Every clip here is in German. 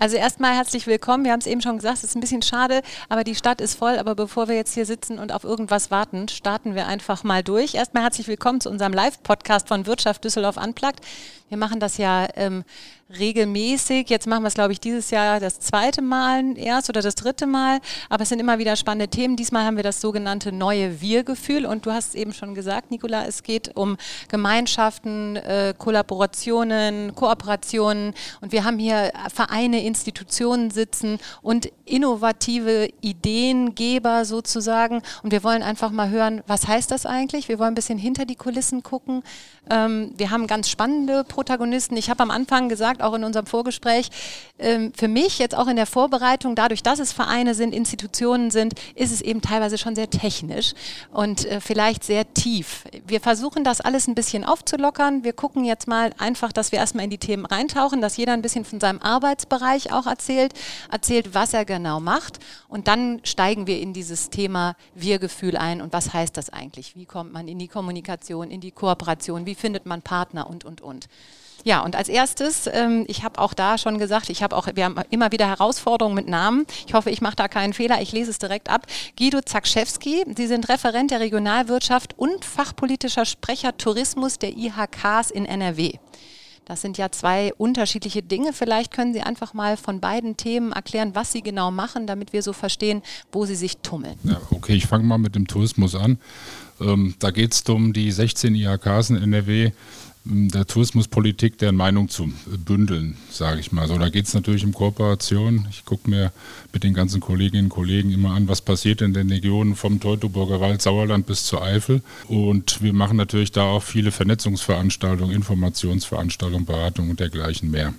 Also erstmal herzlich willkommen. Wir haben es eben schon gesagt, es ist ein bisschen schade, aber die Stadt ist voll. Aber bevor wir jetzt hier sitzen und auf irgendwas warten, starten wir einfach mal durch. Erstmal herzlich willkommen zu unserem Live-Podcast von Wirtschaft Düsseldorf Unplugged. Wir machen das ja ähm, regelmäßig. Jetzt machen wir es, glaube ich, dieses Jahr das zweite Mal erst oder das dritte Mal. Aber es sind immer wieder spannende Themen. Diesmal haben wir das sogenannte neue Wir-Gefühl. Und du hast es eben schon gesagt, Nicola, es geht um Gemeinschaften, äh, Kollaborationen, Kooperationen. Und wir haben hier Vereine, Institutionen sitzen und innovative Ideengeber sozusagen. Und wir wollen einfach mal hören, was heißt das eigentlich? Wir wollen ein bisschen hinter die Kulissen gucken. Ähm, wir haben ganz spannende Protagonisten. Ich habe am Anfang gesagt, auch in unserem Vorgespräch, ähm, für mich jetzt auch in der Vorbereitung, dadurch, dass es Vereine sind, Institutionen sind, ist es eben teilweise schon sehr technisch und äh, vielleicht sehr tief. Wir versuchen das alles ein bisschen aufzulockern. Wir gucken jetzt mal einfach, dass wir erstmal in die Themen reintauchen, dass jeder ein bisschen von seinem Arbeitsbereich auch erzählt, erzählt, was er genau macht und dann steigen wir in dieses Thema Wir-Gefühl ein und was heißt das eigentlich? Wie kommt man in die Kommunikation, in die Kooperation? Wie findet man Partner und, und, und. Ja, und als erstes, ähm, ich habe auch da schon gesagt, ich habe auch, wir haben immer wieder Herausforderungen mit Namen. Ich hoffe, ich mache da keinen Fehler. Ich lese es direkt ab. Guido Zakschewski, Sie sind Referent der Regionalwirtschaft und fachpolitischer Sprecher Tourismus der IHKs in NRW. Das sind ja zwei unterschiedliche Dinge. Vielleicht können Sie einfach mal von beiden Themen erklären, was Sie genau machen, damit wir so verstehen, wo Sie sich tummeln. Ja, okay, ich fange mal mit dem Tourismus an. Ähm, da geht es um die 16 IHKs in NRW der Tourismuspolitik deren Meinung zu bündeln, sage ich mal. So, da geht es natürlich um Kooperation. Ich gucke mir mit den ganzen Kolleginnen und Kollegen immer an, was passiert in den Regionen vom Teutoburger Wald, Sauerland bis zur Eifel. Und wir machen natürlich da auch viele Vernetzungsveranstaltungen, Informationsveranstaltungen, Beratungen und dergleichen mehr.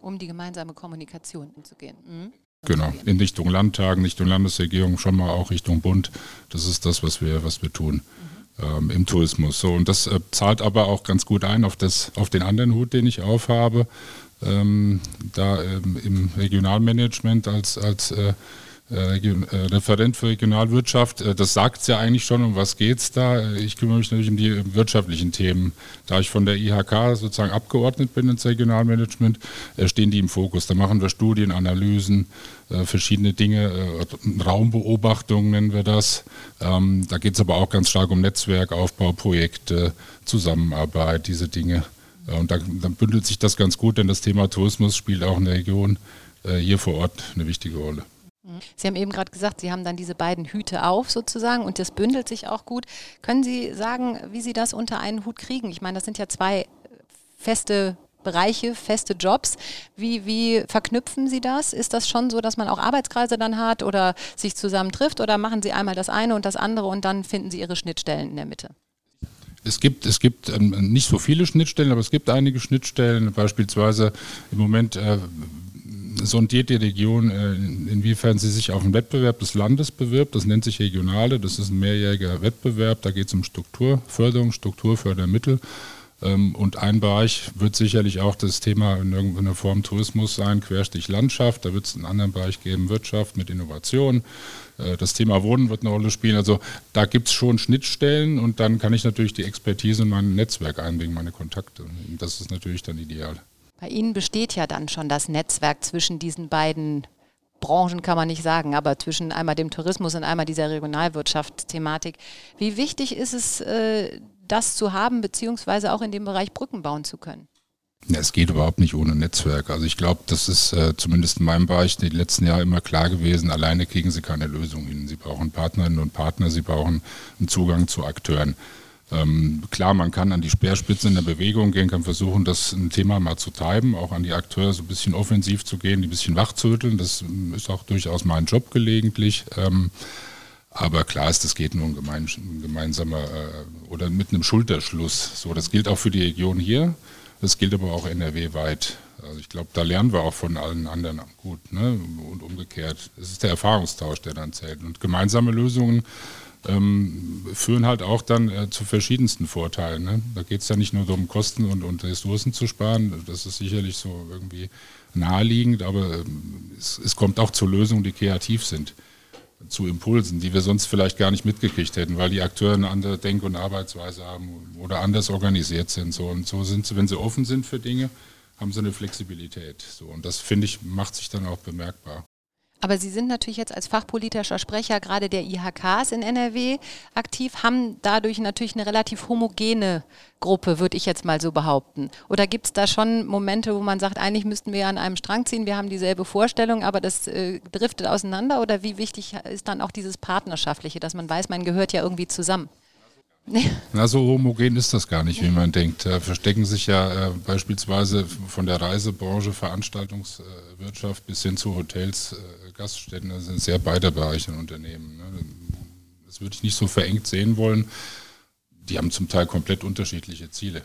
Um die gemeinsame Kommunikation anzugehen. Mhm. Genau, in Richtung Landtag, Richtung Landesregierung, schon mal auch Richtung Bund. Das ist das, was wir, was wir tun. Mhm ähm, im Tourismus. So, und das äh, zahlt aber auch ganz gut ein auf, das, auf den anderen Hut, den ich aufhabe. Ähm, da ähm, im Regionalmanagement als, als äh, äh, äh, Referent für Regionalwirtschaft. Äh, das sagt es ja eigentlich schon, um was geht es da. Ich kümmere mich natürlich um die wirtschaftlichen Themen. Da ich von der IHK sozusagen abgeordnet bin ins Regionalmanagement, stehen die im Fokus. Da machen wir Studien, Analysen, verschiedene Dinge, Raumbeobachtungen nennen wir das. Ähm, da geht es aber auch ganz stark um Netzwerkaufbau, Projekte, Zusammenarbeit, diese Dinge. Und dann, dann bündelt sich das ganz gut, denn das Thema Tourismus spielt auch in der Region hier vor Ort eine wichtige Rolle. Sie haben eben gerade gesagt, Sie haben dann diese beiden Hüte auf sozusagen und das bündelt sich auch gut. Können Sie sagen, wie Sie das unter einen Hut kriegen? Ich meine, das sind ja zwei feste Bereiche, feste Jobs. Wie, wie verknüpfen Sie das? Ist das schon so, dass man auch Arbeitskreise dann hat oder sich zusammen trifft oder machen Sie einmal das eine und das andere und dann finden Sie Ihre Schnittstellen in der Mitte? Es gibt, es gibt ähm, nicht so viele Schnittstellen, aber es gibt einige Schnittstellen. Beispielsweise im Moment äh, sondiert die Region, äh, inwiefern sie sich auf einen Wettbewerb des Landes bewirbt. Das nennt sich Regionale, das ist ein mehrjähriger Wettbewerb. Da geht es um Strukturförderung, Strukturfördermittel. Ähm, und ein Bereich wird sicherlich auch das Thema in irgendeiner Form Tourismus sein, Querstich Landschaft. Da wird es einen anderen Bereich geben, Wirtschaft mit Innovation. Äh, das Thema Wohnen wird eine Rolle spielen. Also da gibt es schon Schnittstellen und dann kann ich natürlich die Expertise in mein Netzwerk einbringen, meine Kontakte. Das ist natürlich dann ideal. Bei Ihnen besteht ja dann schon das Netzwerk zwischen diesen beiden Branchen kann man nicht sagen, aber zwischen einmal dem Tourismus und einmal dieser Regionalwirtschaftsthematik. Wie wichtig ist es, äh, das zu haben, beziehungsweise auch in dem Bereich Brücken bauen zu können? Ja, es geht überhaupt nicht ohne Netzwerk. Also ich glaube, das ist äh, zumindest in meinem Bereich in den letzten Jahren immer klar gewesen, alleine kriegen Sie keine Lösung hin. Sie brauchen Partnerinnen und Partner, Sie brauchen einen Zugang zu Akteuren. Ähm, klar, man kann an die Speerspitze in der Bewegung gehen, kann versuchen, das ein Thema mal zu treiben, auch an die Akteure so ein bisschen offensiv zu gehen, die ein bisschen wachzurütteln. Das ähm, ist auch durchaus mein Job gelegentlich. Ähm, aber klar ist, das geht nur ein, gemein, ein gemeinsamer äh, oder mit einem Schulterschluss. So, das gilt auch für die Region hier. Das gilt aber auch NRW-weit. Also ich glaube, da lernen wir auch von allen anderen gut. Ne? Und umgekehrt. Es ist der Erfahrungstausch, der dann zählt. Und gemeinsame Lösungen ähm, führen halt auch dann äh, zu verschiedensten Vorteilen. Ne? Da geht es ja nicht nur darum, Kosten und, und, Ressourcen zu sparen. Das ist sicherlich so irgendwie naheliegend, aber ähm, es, es kommt auch zu Lösungen, die kreativ sind zu Impulsen, die wir sonst vielleicht gar nicht mitgekriegt hätten, weil die Akteure eine andere Denk- und Arbeitsweise haben oder anders organisiert sind. So. Und so sind sie, wenn sie offen sind für Dinge, haben sie eine Flexibilität. So. Und das, finde ich, macht sich dann auch bemerkbar. Aber Sie sind natürlich jetzt als fachpolitischer Sprecher gerade der IHKs in NRW aktiv, haben dadurch natürlich eine relativ homogene Gruppe, würde ich jetzt mal so behaupten. Oder gibt es da schon Momente, wo man sagt, eigentlich müssten wir an einem Strang ziehen, wir haben dieselbe Vorstellung, aber das äh, driftet auseinander? Oder wie wichtig ist dann auch dieses Partnerschaftliche, dass man weiß, man gehört ja irgendwie zusammen? Na, so homogen ist das gar nicht, wie man denkt. Da verstecken sich ja äh, beispielsweise von der Reisebranche, Veranstaltungswirtschaft bis hin zu Hotels, äh, Gaststätten, das sind sehr beide Bereiche in Unternehmen. Ne? Das würde ich nicht so verengt sehen wollen. Die haben zum Teil komplett unterschiedliche Ziele.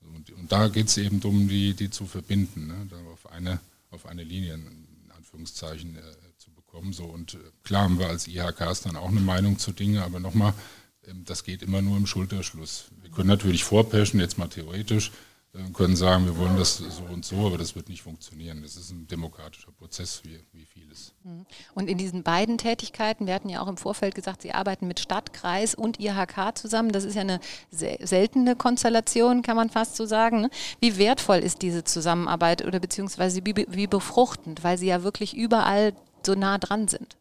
Und, da geht es eben darum, die, die zu verbinden, ne? auf, eine, auf eine Linie, in Anführungszeichen, äh, zu bekommen. So. Und äh, klar haben wir als IHKs dann auch eine Meinung zu Dingen, aber nochmal, ähm, das geht immer nur im Schulterschluss. Wir können natürlich vorpreschen, jetzt mal theoretisch, können sagen, wir wollen das so und so, aber das wird nicht funktionieren. Das ist ein demokratischer Prozess, wie, wie vieles. Mhm. Und in diesen beiden Tätigkeiten, wir hatten ja auch im Vorfeld gesagt, Sie arbeiten mit Stadt, Kreis und IHK zusammen. Das ist ja eine seltene Konstellation, kann man fast so sagen. Ne? Wie wertvoll ist diese Zusammenarbeit oder beziehungsweise wie, wie befruchtend, weil Sie ja wirklich überall so nah dran sind?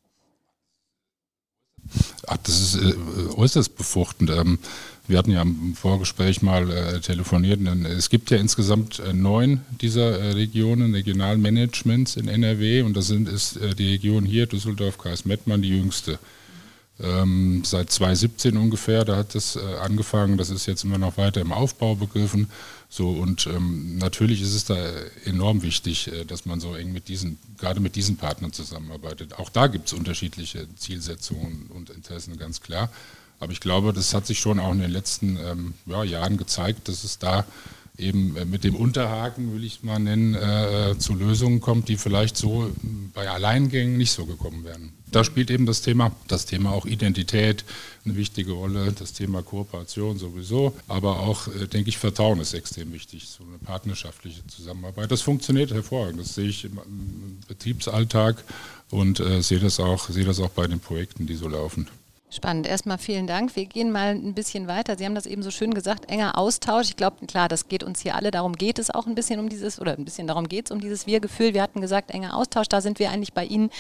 Ach, das ist äh, äußerst befruchtend. Ähm, wir hatten ja im Vorgespräch mal äh, telefoniert. Es gibt ja insgesamt äh, neun dieser äh, Regionen, Regionalmanagements in NRW und das sind, ist äh, die Region hier, Düsseldorf, Kreis Mettmann, die jüngste. Ähm, seit 2017 ungefähr, da hat das äh, angefangen, das ist jetzt immer noch weiter im Aufbau begriffen. So, und ähm, natürlich ist es da enorm wichtig, äh, dass man so eng mit diesen, gerade mit diesen Partnern zusammenarbeitet. Auch da gibt es unterschiedliche Zielsetzungen und Interessen, ganz klar. Aber ich glaube, das hat sich schon auch in den letzten ähm, ja, Jahren gezeigt, dass es da eben äh, mit dem Unterhaken, will ich mal nennen, äh, zu Lösungen kommt, die vielleicht so bei Alleingängen nicht so gekommen wären. Da spielt eben das Thema, das Thema auch Identität eine wichtige Rolle, das Thema Kooperation sowieso, aber auch, äh, denke ich, Vertrauen ist extrem wichtig, so eine partnerschaftliche Zusammenarbeit. Das funktioniert hervorragend, das sehe ich im, im Betriebsalltag und äh, sehe das auch, sehe das auch bei den Projekten, die so laufen. Spannend. Erstmal vielen Dank. Wir gehen mal ein bisschen weiter. Sie haben das eben so schön gesagt, enger Austausch. Ich glaube, klar, das geht uns hier alle. Darum geht es auch ein bisschen um dieses, oder ein bisschen darum geht es um dieses Wir-Gefühl. Wir hatten gesagt, enger Austausch. Da sind wir eigentlich bei Ihnen,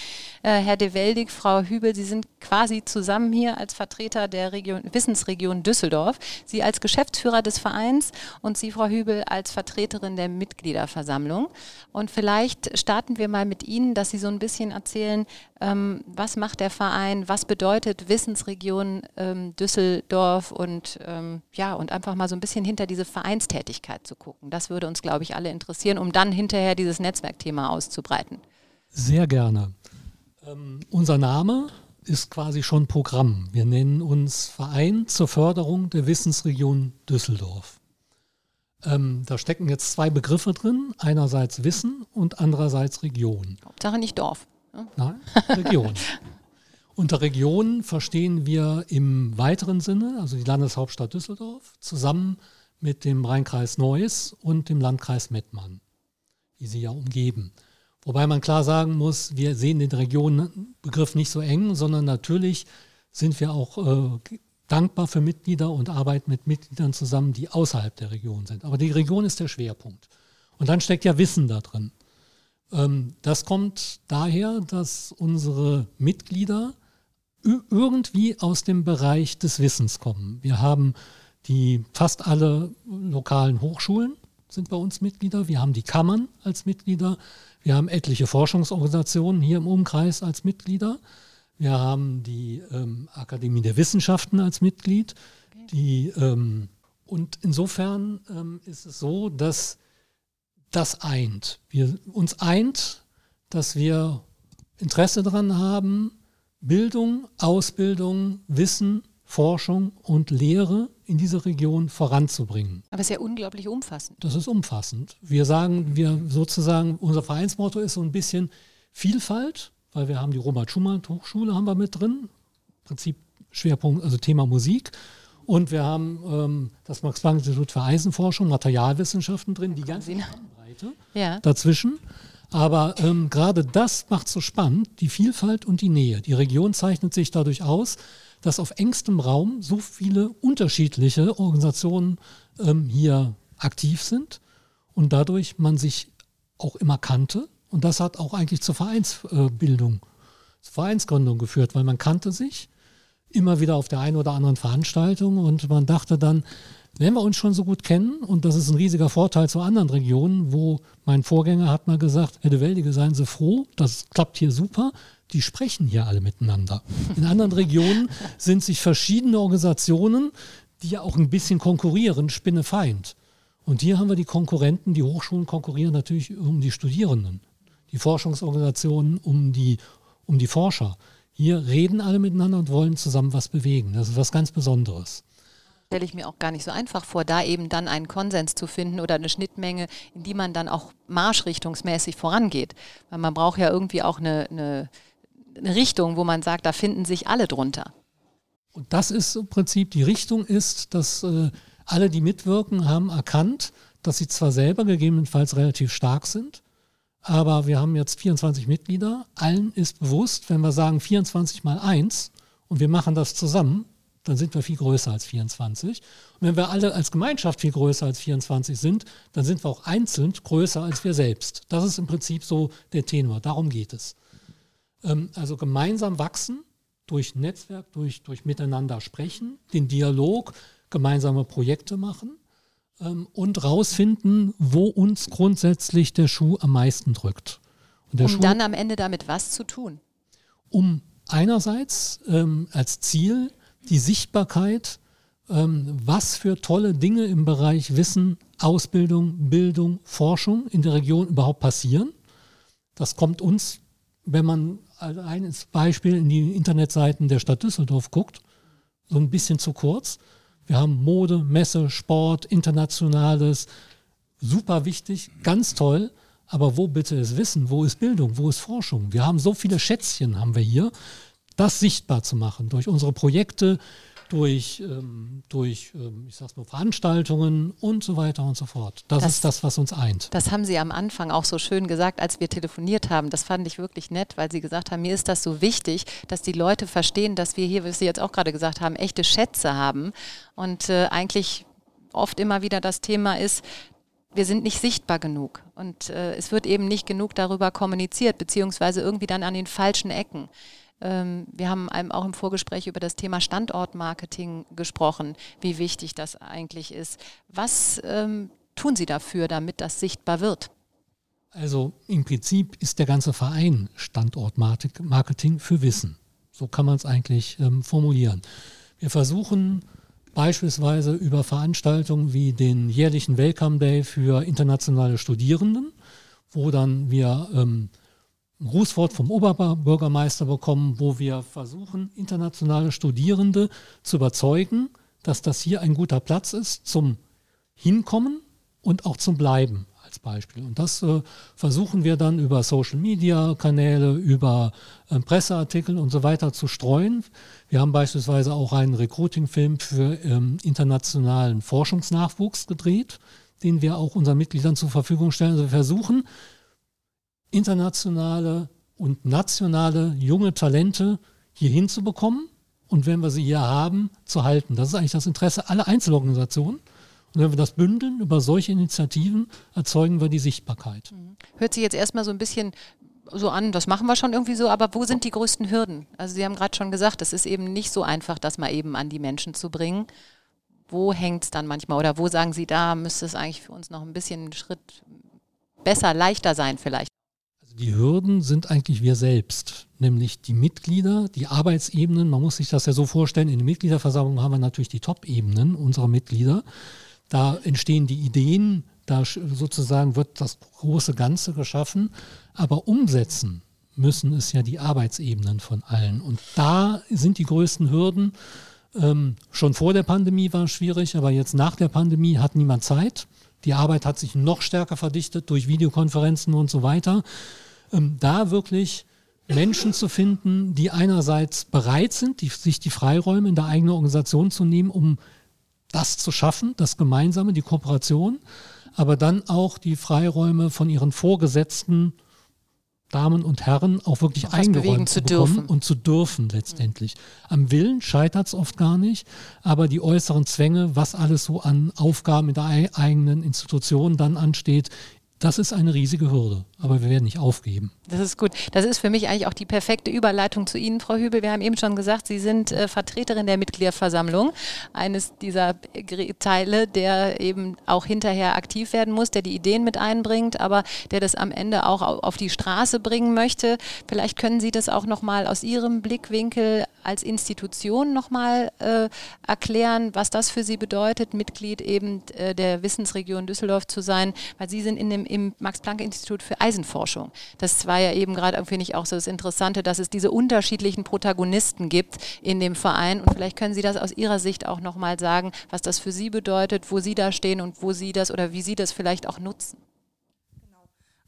äh, Herr De Weldig, Frau Hübel. Sie sind quasi zusammen hier als Vertreter der Region, Wissensregion Düsseldorf. Sie als Geschäftsführer des Vereins und Sie, Frau Hübel, als Vertreterin der Mitgliederversammlung. Und vielleicht starten wir mal mit Ihnen, dass Sie so ein bisschen erzählen, ähm, was macht der Verein, was bedeutet Wissensregion ähm, Düsseldorf und ähm, ja, und einfach mal so ein bisschen hinter diese Vereinstätigkeit zu gucken. Das würde uns, glaube ich, alle interessieren, um dann hinterher dieses Netzwerkthema auszubreiten. Sehr gerne. Ähm, unser Name ist quasi schon Programm. Wir nennen uns Verein zur Förderung der Wissensregion Düsseldorf. Ähm, da stecken jetzt zwei Begriffe drin, einerseits Wissen und andererseits Region. Hauptsache nicht Dorf. Nein, Region. Unter Region verstehen wir im weiteren Sinne, also die Landeshauptstadt Düsseldorf, zusammen mit dem Rheinkreis Neuss und dem Landkreis Mettmann, die sie ja umgeben. Wobei man klar sagen muss, wir sehen den Regionenbegriff nicht so eng, sondern natürlich sind wir auch äh, dankbar für Mitglieder und arbeiten mit Mitgliedern zusammen, die außerhalb der Region sind. Aber die Region ist der Schwerpunkt. Und dann steckt ja Wissen da drin. Ähm, das kommt daher, dass unsere Mitglieder irgendwie aus dem Bereich des Wissens kommen. Wir haben die fast alle lokalen Hochschulen sind bei uns Mitglieder. Wir haben die Kammern als Mitglieder. Wir haben etliche Forschungsorganisationen hier im Umkreis als Mitglieder. Wir haben die ähm, Akademie der Wissenschaften als Mitglied. Die, ähm, und insofern ähm, ist es so, dass das eint. Wir, uns eint, dass wir Interesse daran haben, Bildung, Ausbildung, Wissen, Forschung und Lehre in diese Region voranzubringen. Aber es ist ja unglaublich umfassend. Das ist umfassend. Wir sagen, wir sozusagen, unser Vereinsmotto ist so ein bisschen Vielfalt, weil wir haben die Robert Schumann Hochschule haben wir mit drin, Prinzip Schwerpunkt, also Thema Musik. Und wir haben ähm, das Max-Planck-Institut für Eisenforschung, Materialwissenschaften drin, die ganze Breite Ja. dazwischen. Aber ähm, gerade das macht so spannend, die Vielfalt und die Nähe. Die Region zeichnet sich dadurch aus, dass auf engstem Raum so viele unterschiedliche Organisationen ähm, hier aktiv sind und dadurch man sich auch immer kannte. Und das hat auch eigentlich zur Vereinsbildung, zur Vereinsgründung geführt, weil man kannte sich immer wieder auf der einen oder anderen Veranstaltung und man dachte dann, wenn wir uns schon so gut kennen, und das ist ein riesiger Vorteil zu anderen Regionen, wo mein Vorgänger hat mal gesagt, Herr de Weldige, seien Sie froh, das klappt hier super, die sprechen hier alle miteinander. In anderen Regionen sind sich verschiedene Organisationen, die ja auch ein bisschen konkurrieren, Spinnefeind. Und hier haben wir die Konkurrenten, die Hochschulen konkurrieren natürlich um die Studierenden, die Forschungsorganisationen um die, um die Forscher. Hier reden alle miteinander und wollen zusammen was bewegen. Das ist was ganz Besonderes stelle ich mir auch gar nicht so einfach vor, da eben dann einen Konsens zu finden oder eine Schnittmenge, in die man dann auch marschrichtungsmäßig vorangeht. Weil man braucht ja irgendwie auch eine, eine, eine Richtung, wo man sagt, da finden sich alle drunter. Und das ist im Prinzip, die Richtung ist, dass äh, alle, die mitwirken, haben erkannt, dass sie zwar selber gegebenenfalls relativ stark sind, aber wir haben jetzt 24 Mitglieder. Allen ist bewusst, wenn wir sagen 24 mal 1 und wir machen das zusammen, dann sind wir viel größer als 24. Und wenn wir alle als Gemeinschaft viel größer als 24 sind, dann sind wir auch einzeln größer als wir selbst. Das ist im Prinzip so der Tenor. Darum geht es. Ähm, also gemeinsam wachsen durch Netzwerk, durch, durch Miteinander sprechen, den Dialog, gemeinsame Projekte machen ähm, und rausfinden, wo uns grundsätzlich der Schuh am meisten drückt. um Schuh, dann am Ende damit was zu tun? Um einerseits ähm, als Ziel die Sichtbarkeit, ähm, was für tolle Dinge im Bereich Wissen, Ausbildung, Bildung, Forschung in der Region überhaupt passieren. Das kommt uns, wenn man ein Beispiel in die Internetseiten der Stadt Düsseldorf guckt, so ein bisschen zu kurz. Wir haben Mode, Messe, Sport, Internationales, super wichtig, ganz toll. Aber wo bitte ist Wissen? Wo ist Bildung? Wo ist Forschung? Wir haben so viele Schätzchen, haben wir hier das sichtbar zu machen durch unsere Projekte, durch, ähm, durch ähm, ich sag's mal, Veranstaltungen und so weiter und so fort. Das, das, ist das, was uns eint. Das haben Sie am Anfang auch so schön gesagt, als wir telefoniert haben. Das fand ich wirklich nett, weil Sie gesagt haben, mir ist das so wichtig, dass die Leute verstehen, dass wir hier, wie Sie jetzt auch gerade gesagt haben, echte Schätze haben. Und äh, eigentlich oft immer wieder das Thema ist, wir sind nicht sichtbar genug und äh, es wird eben nicht genug darüber kommuniziert, beziehungsweise irgendwie dann an den falschen Ecken. Ähm, wir haben auch im Vorgespräch über das Thema Standortmarketing gesprochen, wie wichtig das eigentlich ist. Was ähm, tun Sie dafür, damit das sichtbar wird? Also im Prinzip ist der ganze Verein Standortmarketing für Wissen. So kann man es eigentlich ähm, formulieren. Wir versuchen beispielsweise über Veranstaltungen wie den jährlichen Welcome Day für internationale Studierenden, wo dann wir ähm, ein Grußwort vom Oberbürgermeister bekommen, wo wir versuchen, internationale Studierende zu überzeugen, dass das hier ein guter Platz ist zum Hinkommen und auch zum Bleiben als Beispiel. Und das äh, versuchen wir dann über Social-Media-Kanäle, über äh, Presseartikel und so weiter zu streuen. Wir haben beispielsweise auch einen Recruiting-Film für ähm, internationalen Forschungsnachwuchs gedreht, den wir auch unseren Mitgliedern zur Verfügung stellen. Also wir versuchen, internationale und nationale junge Talente hier hinzubekommen und wenn wir sie hier haben, zu halten. Das ist eigentlich das Interesse aller Einzelorganisationen. Und wenn wir das bündeln über solche Initiativen, erzeugen wir die Sichtbarkeit. Mhm. Hört sich jetzt erstmal so ein bisschen so an, das machen wir schon irgendwie so, aber wo sind die größten Hürden? Also Sie haben gerade schon gesagt, es ist eben nicht so einfach, das mal eben an die Menschen zu bringen. Wo hängt es dann manchmal oder wo sagen Sie, da müsste es eigentlich für uns noch ein bisschen einen Schritt besser, leichter sein vielleicht? Die Hürden sind eigentlich wir selbst, nämlich die Mitglieder, die Arbeitsebenen. Man muss sich das ja so vorstellen, in der Mitgliederversammlung haben wir natürlich die Top-Ebenen unserer Mitglieder. Da entstehen die Ideen, da sozusagen wird das große Ganze geschaffen, aber umsetzen müssen es ja die Arbeitsebenen von allen. Und da sind die größten Hürden, Ähm, schon vor der Pandemie war es schwierig, aber jetzt nach der Pandemie hat niemand Zeit. Die Arbeit hat sich noch stärker verdichtet durch Videokonferenzen und so weiter. Ähm, da wirklich Menschen zu finden, die einerseits bereit sind, die, sich die Freiräume in der eigenen Organisation zu nehmen, um das zu schaffen, das Gemeinsame, die Kooperation, aber dann auch die Freiräume von ihren Vorgesetzten Damen und Herren auch wirklich auch eingeräumt zu, bekommen dürfen. und zu dürfen letztendlich. Am Willen scheitert es oft gar nicht, aber die äußeren Zwänge, was alles so an Aufgaben in der eigenen Institution dann ansteht, das ist eine riesige Hürde, aber wir werden nicht aufgeben. Das ist gut. Das ist für mich eigentlich auch die perfekte Überleitung zu Ihnen, Frau Hübel. Wir haben eben schon gesagt, Sie sind äh, Vertreterin der Mitgliederversammlung, eines dieser Teile, der eben auch hinterher aktiv werden muss, der die Ideen mit einbringt, aber der das am Ende auch auf die Straße bringen möchte. Vielleicht können Sie das auch nochmal aus Ihrem Blickwinkel als Institution nochmal äh, erklären, was das für Sie bedeutet, Mitglied eben äh, der Wissensregion Düsseldorf zu sein, weil Sie sind in dem im Max-Planck-Institut für Eisenforschung. Das war ja eben gerade, finde ich, auch so das Interessante, dass es diese unterschiedlichen Protagonisten gibt in dem Verein. Und vielleicht können Sie das aus Ihrer Sicht auch nochmal sagen, was das für Sie bedeutet, wo Sie da stehen und wo Sie das oder wie Sie das vielleicht auch nutzen.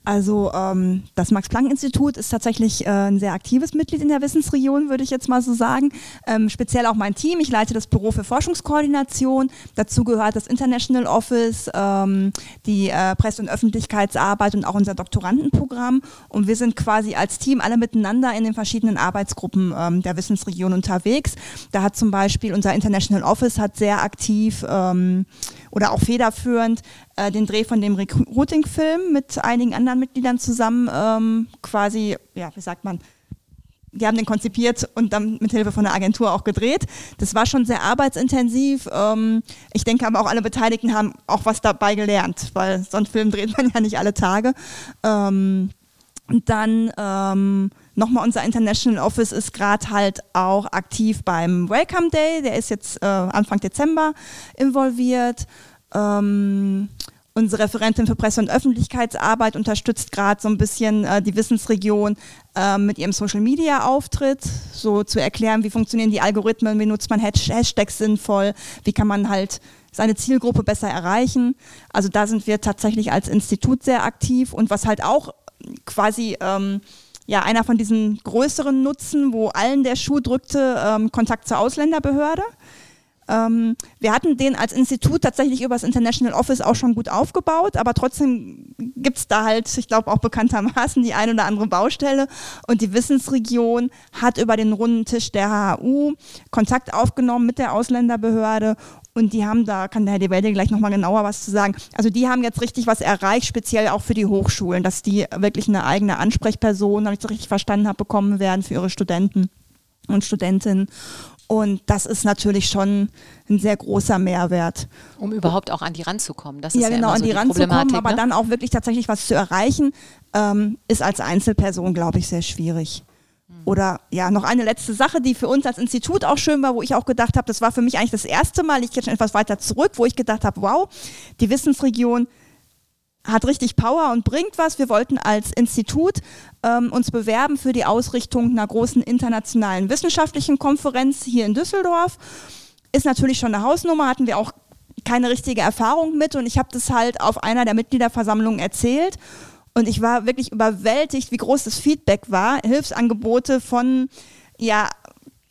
Also ähm, das Max-Planck-Institut ist tatsächlich äh, ein sehr aktives Mitglied in der Wissensregion, würde ich jetzt mal so sagen. Ähm, speziell auch mein Team. Ich leite das Büro für Forschungskoordination. Dazu gehört das International Office, ähm, die äh, Presse- und Öffentlichkeitsarbeit und auch unser Doktorandenprogramm. Und wir sind quasi als Team alle miteinander in den verschiedenen Arbeitsgruppen ähm, der Wissensregion unterwegs. Da hat zum Beispiel unser International Office hat sehr aktiv ähm, oder auch federführend äh, den Dreh von dem Recruiting-Film mit einigen anderen Mitgliedern zusammen ähm, quasi, ja, wie sagt man, die haben den konzipiert und dann mit Hilfe von der Agentur auch gedreht. Das war schon sehr arbeitsintensiv. Ähm, ich denke aber auch alle Beteiligten haben auch was dabei gelernt, weil so einen Film dreht man ja nicht alle Tage. Ähm, und dann ähm, nochmal unser International Office ist gerade halt auch aktiv beim Welcome Day. Der ist jetzt äh, Anfang Dezember involviert. Ähm, unsere Referentin für Presse- und Öffentlichkeitsarbeit unterstützt gerade so ein bisschen äh, die Wissensregion äh, mit ihrem Social-Media-Auftritt, so zu erklären, wie funktionieren die Algorithmen, wie nutzt man Hashtags sinnvoll, wie kann man halt seine Zielgruppe besser erreichen. Also da sind wir tatsächlich als Institut sehr aktiv und was halt auch quasi ähm, ja, einer von diesen größeren Nutzen, wo allen der Schuh drückte, ähm, Kontakt zur Ausländerbehörde. Ähm, wir hatten den als Institut tatsächlich über das International Office auch schon gut aufgebaut, aber trotzdem gibt es da halt, ich glaube auch bekanntermaßen, die eine oder andere Baustelle. Und die Wissensregion hat über den runden Tisch der HHU Kontakt aufgenommen mit der Ausländerbehörde und die haben, da kann der Herr De Welde gleich nochmal genauer was zu sagen. Also die haben jetzt richtig was erreicht, speziell auch für die Hochschulen, dass die wirklich eine eigene Ansprechperson, wenn ich das richtig verstanden habe, bekommen werden für ihre Studenten und Studentinnen. Und das ist natürlich schon ein sehr großer Mehrwert. Um überhaupt auch an die ranzukommen. Das ist ja, genau, ja an die, die ranzukommen, aber ne? dann auch wirklich tatsächlich was zu erreichen, ähm, ist als Einzelperson, glaube ich, sehr schwierig. Hm. Oder ja, noch eine letzte Sache, die für uns als Institut auch schön war, wo ich auch gedacht habe, das war für mich eigentlich das erste Mal, ich gehe schon etwas weiter zurück, wo ich gedacht habe, wow, die Wissensregion hat richtig Power und bringt was. Wir wollten als Institut ähm, uns bewerben für die Ausrichtung einer großen internationalen wissenschaftlichen Konferenz hier in Düsseldorf. Ist natürlich schon eine Hausnummer, hatten wir auch keine richtige Erfahrung mit und ich habe das halt auf einer der Mitgliederversammlungen erzählt und ich war wirklich überwältigt, wie groß das Feedback war. Hilfsangebote von ja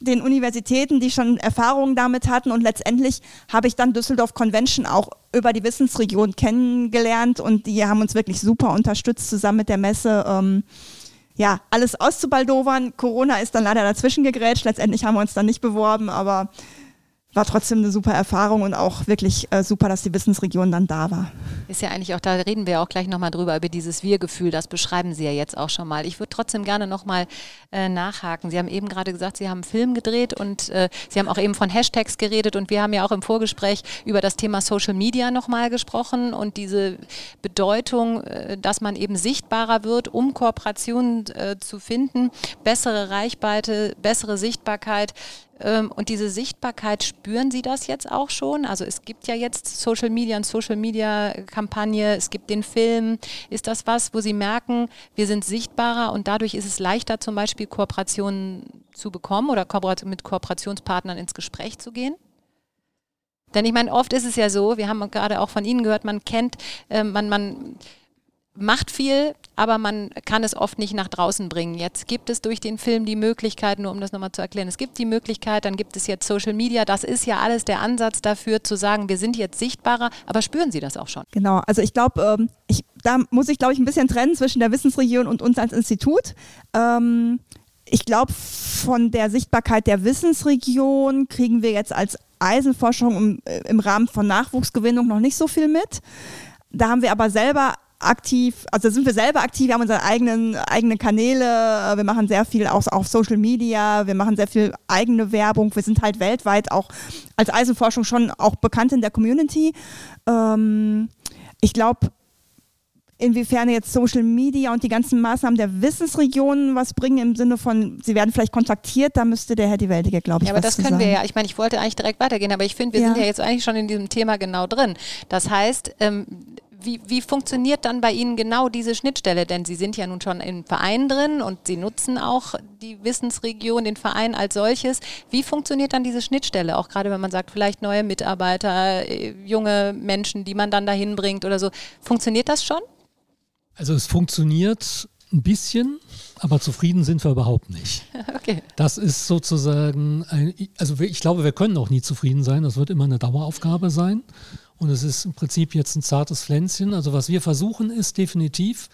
den Universitäten, die schon Erfahrungen damit hatten. Und letztendlich habe ich dann Düsseldorf Convention auch über die Wissensregion kennengelernt und die haben uns wirklich super unterstützt zusammen mit der Messe. Ähm, ja, alles auszubaldowern. Corona ist dann leider dazwischen gegrätscht. Letztendlich haben wir uns dann nicht beworben, aber war trotzdem eine super Erfahrung und auch wirklich äh, super, dass die Wissensregion dann da war. Ist ja eigentlich auch, da reden wir auch gleich nochmal drüber, über dieses Wir-Gefühl, das beschreiben Sie ja jetzt auch schon mal. Ich würde trotzdem gerne nochmal äh, nachhaken. Sie haben eben gerade gesagt, Sie haben einen Film gedreht und äh, Sie haben auch eben von Hashtags geredet und wir haben ja auch im Vorgespräch über das Thema Social Media nochmal gesprochen und diese Bedeutung, äh, dass man eben sichtbarer wird, um Kooperationen äh, zu finden, bessere Reichweite, bessere Sichtbarkeit. Ähm, und diese Sichtbarkeit, spüren Sie das jetzt auch schon? Also es gibt ja jetzt Social Media und Social Media Kampagne, es gibt den Film. Ist das was, wo Sie merken, wir sind sichtbarer und dadurch ist es leichter, zum Beispiel Kooperationen zu bekommen oder mit Kooperationspartnern ins Gespräch zu gehen? Denn ich meine, oft ist es ja so, wir haben gerade auch von Ihnen gehört, man kennt, äh, man, man macht viel, aber man kann es oft nicht nach draußen bringen. Jetzt gibt es durch den Film die Möglichkeit, nur um das nochmal zu erklären, es gibt die Möglichkeit, dann gibt es jetzt Social Media. Das ist ja alles der Ansatz dafür, zu sagen, wir sind jetzt sichtbarer, aber spüren Sie das auch schon? Genau, also ich glaube, ähm, da muss ich, glaube ich, ein bisschen trennen zwischen der Wissensregion und uns als Institut. Ähm, ich glaube, von der Sichtbarkeit der Wissensregion kriegen wir jetzt als Eisenforschung im, äh, im Rahmen von Nachwuchsgewinnung noch nicht so viel mit. Da haben wir aber selber aktiv, also sind wir selber aktiv, wir haben unsere eigenen, eigenen Kanäle, wir machen sehr viel auch auf Social Media, wir machen sehr viel eigene Werbung, wir sind halt weltweit auch als Eisenforschung schon auch bekannt in der Community. Ähm, ich glaube, inwiefern jetzt Social Media und die ganzen Maßnahmen der Wissensregionen was bringen im Sinne von, sie werden vielleicht kontaktiert, da müsste der Herr Die Weltige, glaube ich, Ja, aber das können sagen. wir ja, ich meine, ich wollte eigentlich direkt weitergehen, aber ich finde, wir Ja. sind ja jetzt eigentlich schon in diesem Thema genau drin. Das heißt, ähm, wie, wie funktioniert dann bei Ihnen genau diese Schnittstelle? Denn Sie sind ja nun schon im Verein drin und Sie nutzen auch die Wissensregion, den Verein als solches. Wie funktioniert dann diese Schnittstelle? Auch gerade wenn man sagt, vielleicht neue Mitarbeiter, äh, junge Menschen, die man dann dahin bringt oder so. Funktioniert das schon? Also es funktioniert ein bisschen, aber zufrieden sind wir überhaupt nicht. Okay. Das ist sozusagen, ein, also ich glaube, wir können auch nie zufrieden sein. Das wird immer eine Daueraufgabe sein. Und es ist im Prinzip jetzt ein zartes Pflänzchen. Also was wir versuchen ist definitiv,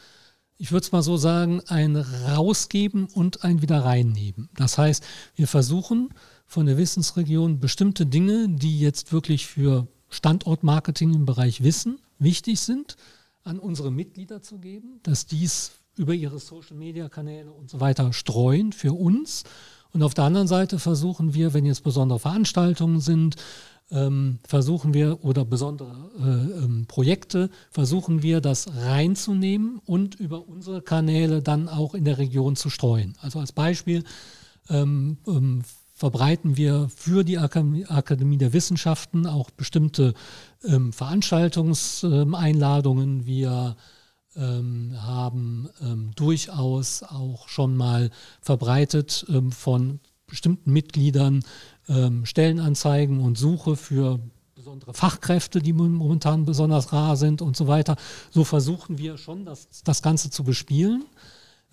ich würde es mal so sagen, ein Rausgeben und ein wieder reinnehmen. Das heißt, wir versuchen von der Wissensregion bestimmte Dinge, die jetzt wirklich für Standortmarketing im Bereich Wissen wichtig sind, an unsere Mitglieder zu geben, dass dies über ihre Social-Media-Kanäle und so weiter streuen für uns. Und auf der anderen Seite versuchen wir, wenn jetzt besondere Veranstaltungen sind, ähm, versuchen wir oder besondere äh, ähm, Projekte, versuchen wir das reinzunehmen und über unsere Kanäle dann auch in der Region zu streuen. Also als Beispiel ähm, ähm, verbreiten wir für die Akademie, der Wissenschaften auch bestimmte ähm, Veranstaltungseinladungen. ähm, haben ähm, durchaus auch schon mal verbreitet ähm, von bestimmten Mitgliedern ähm, Stellenanzeigen und Suche für besondere Fachkräfte, die mom- momentan besonders rar sind und so weiter. So versuchen wir schon, das, das Ganze zu bespielen.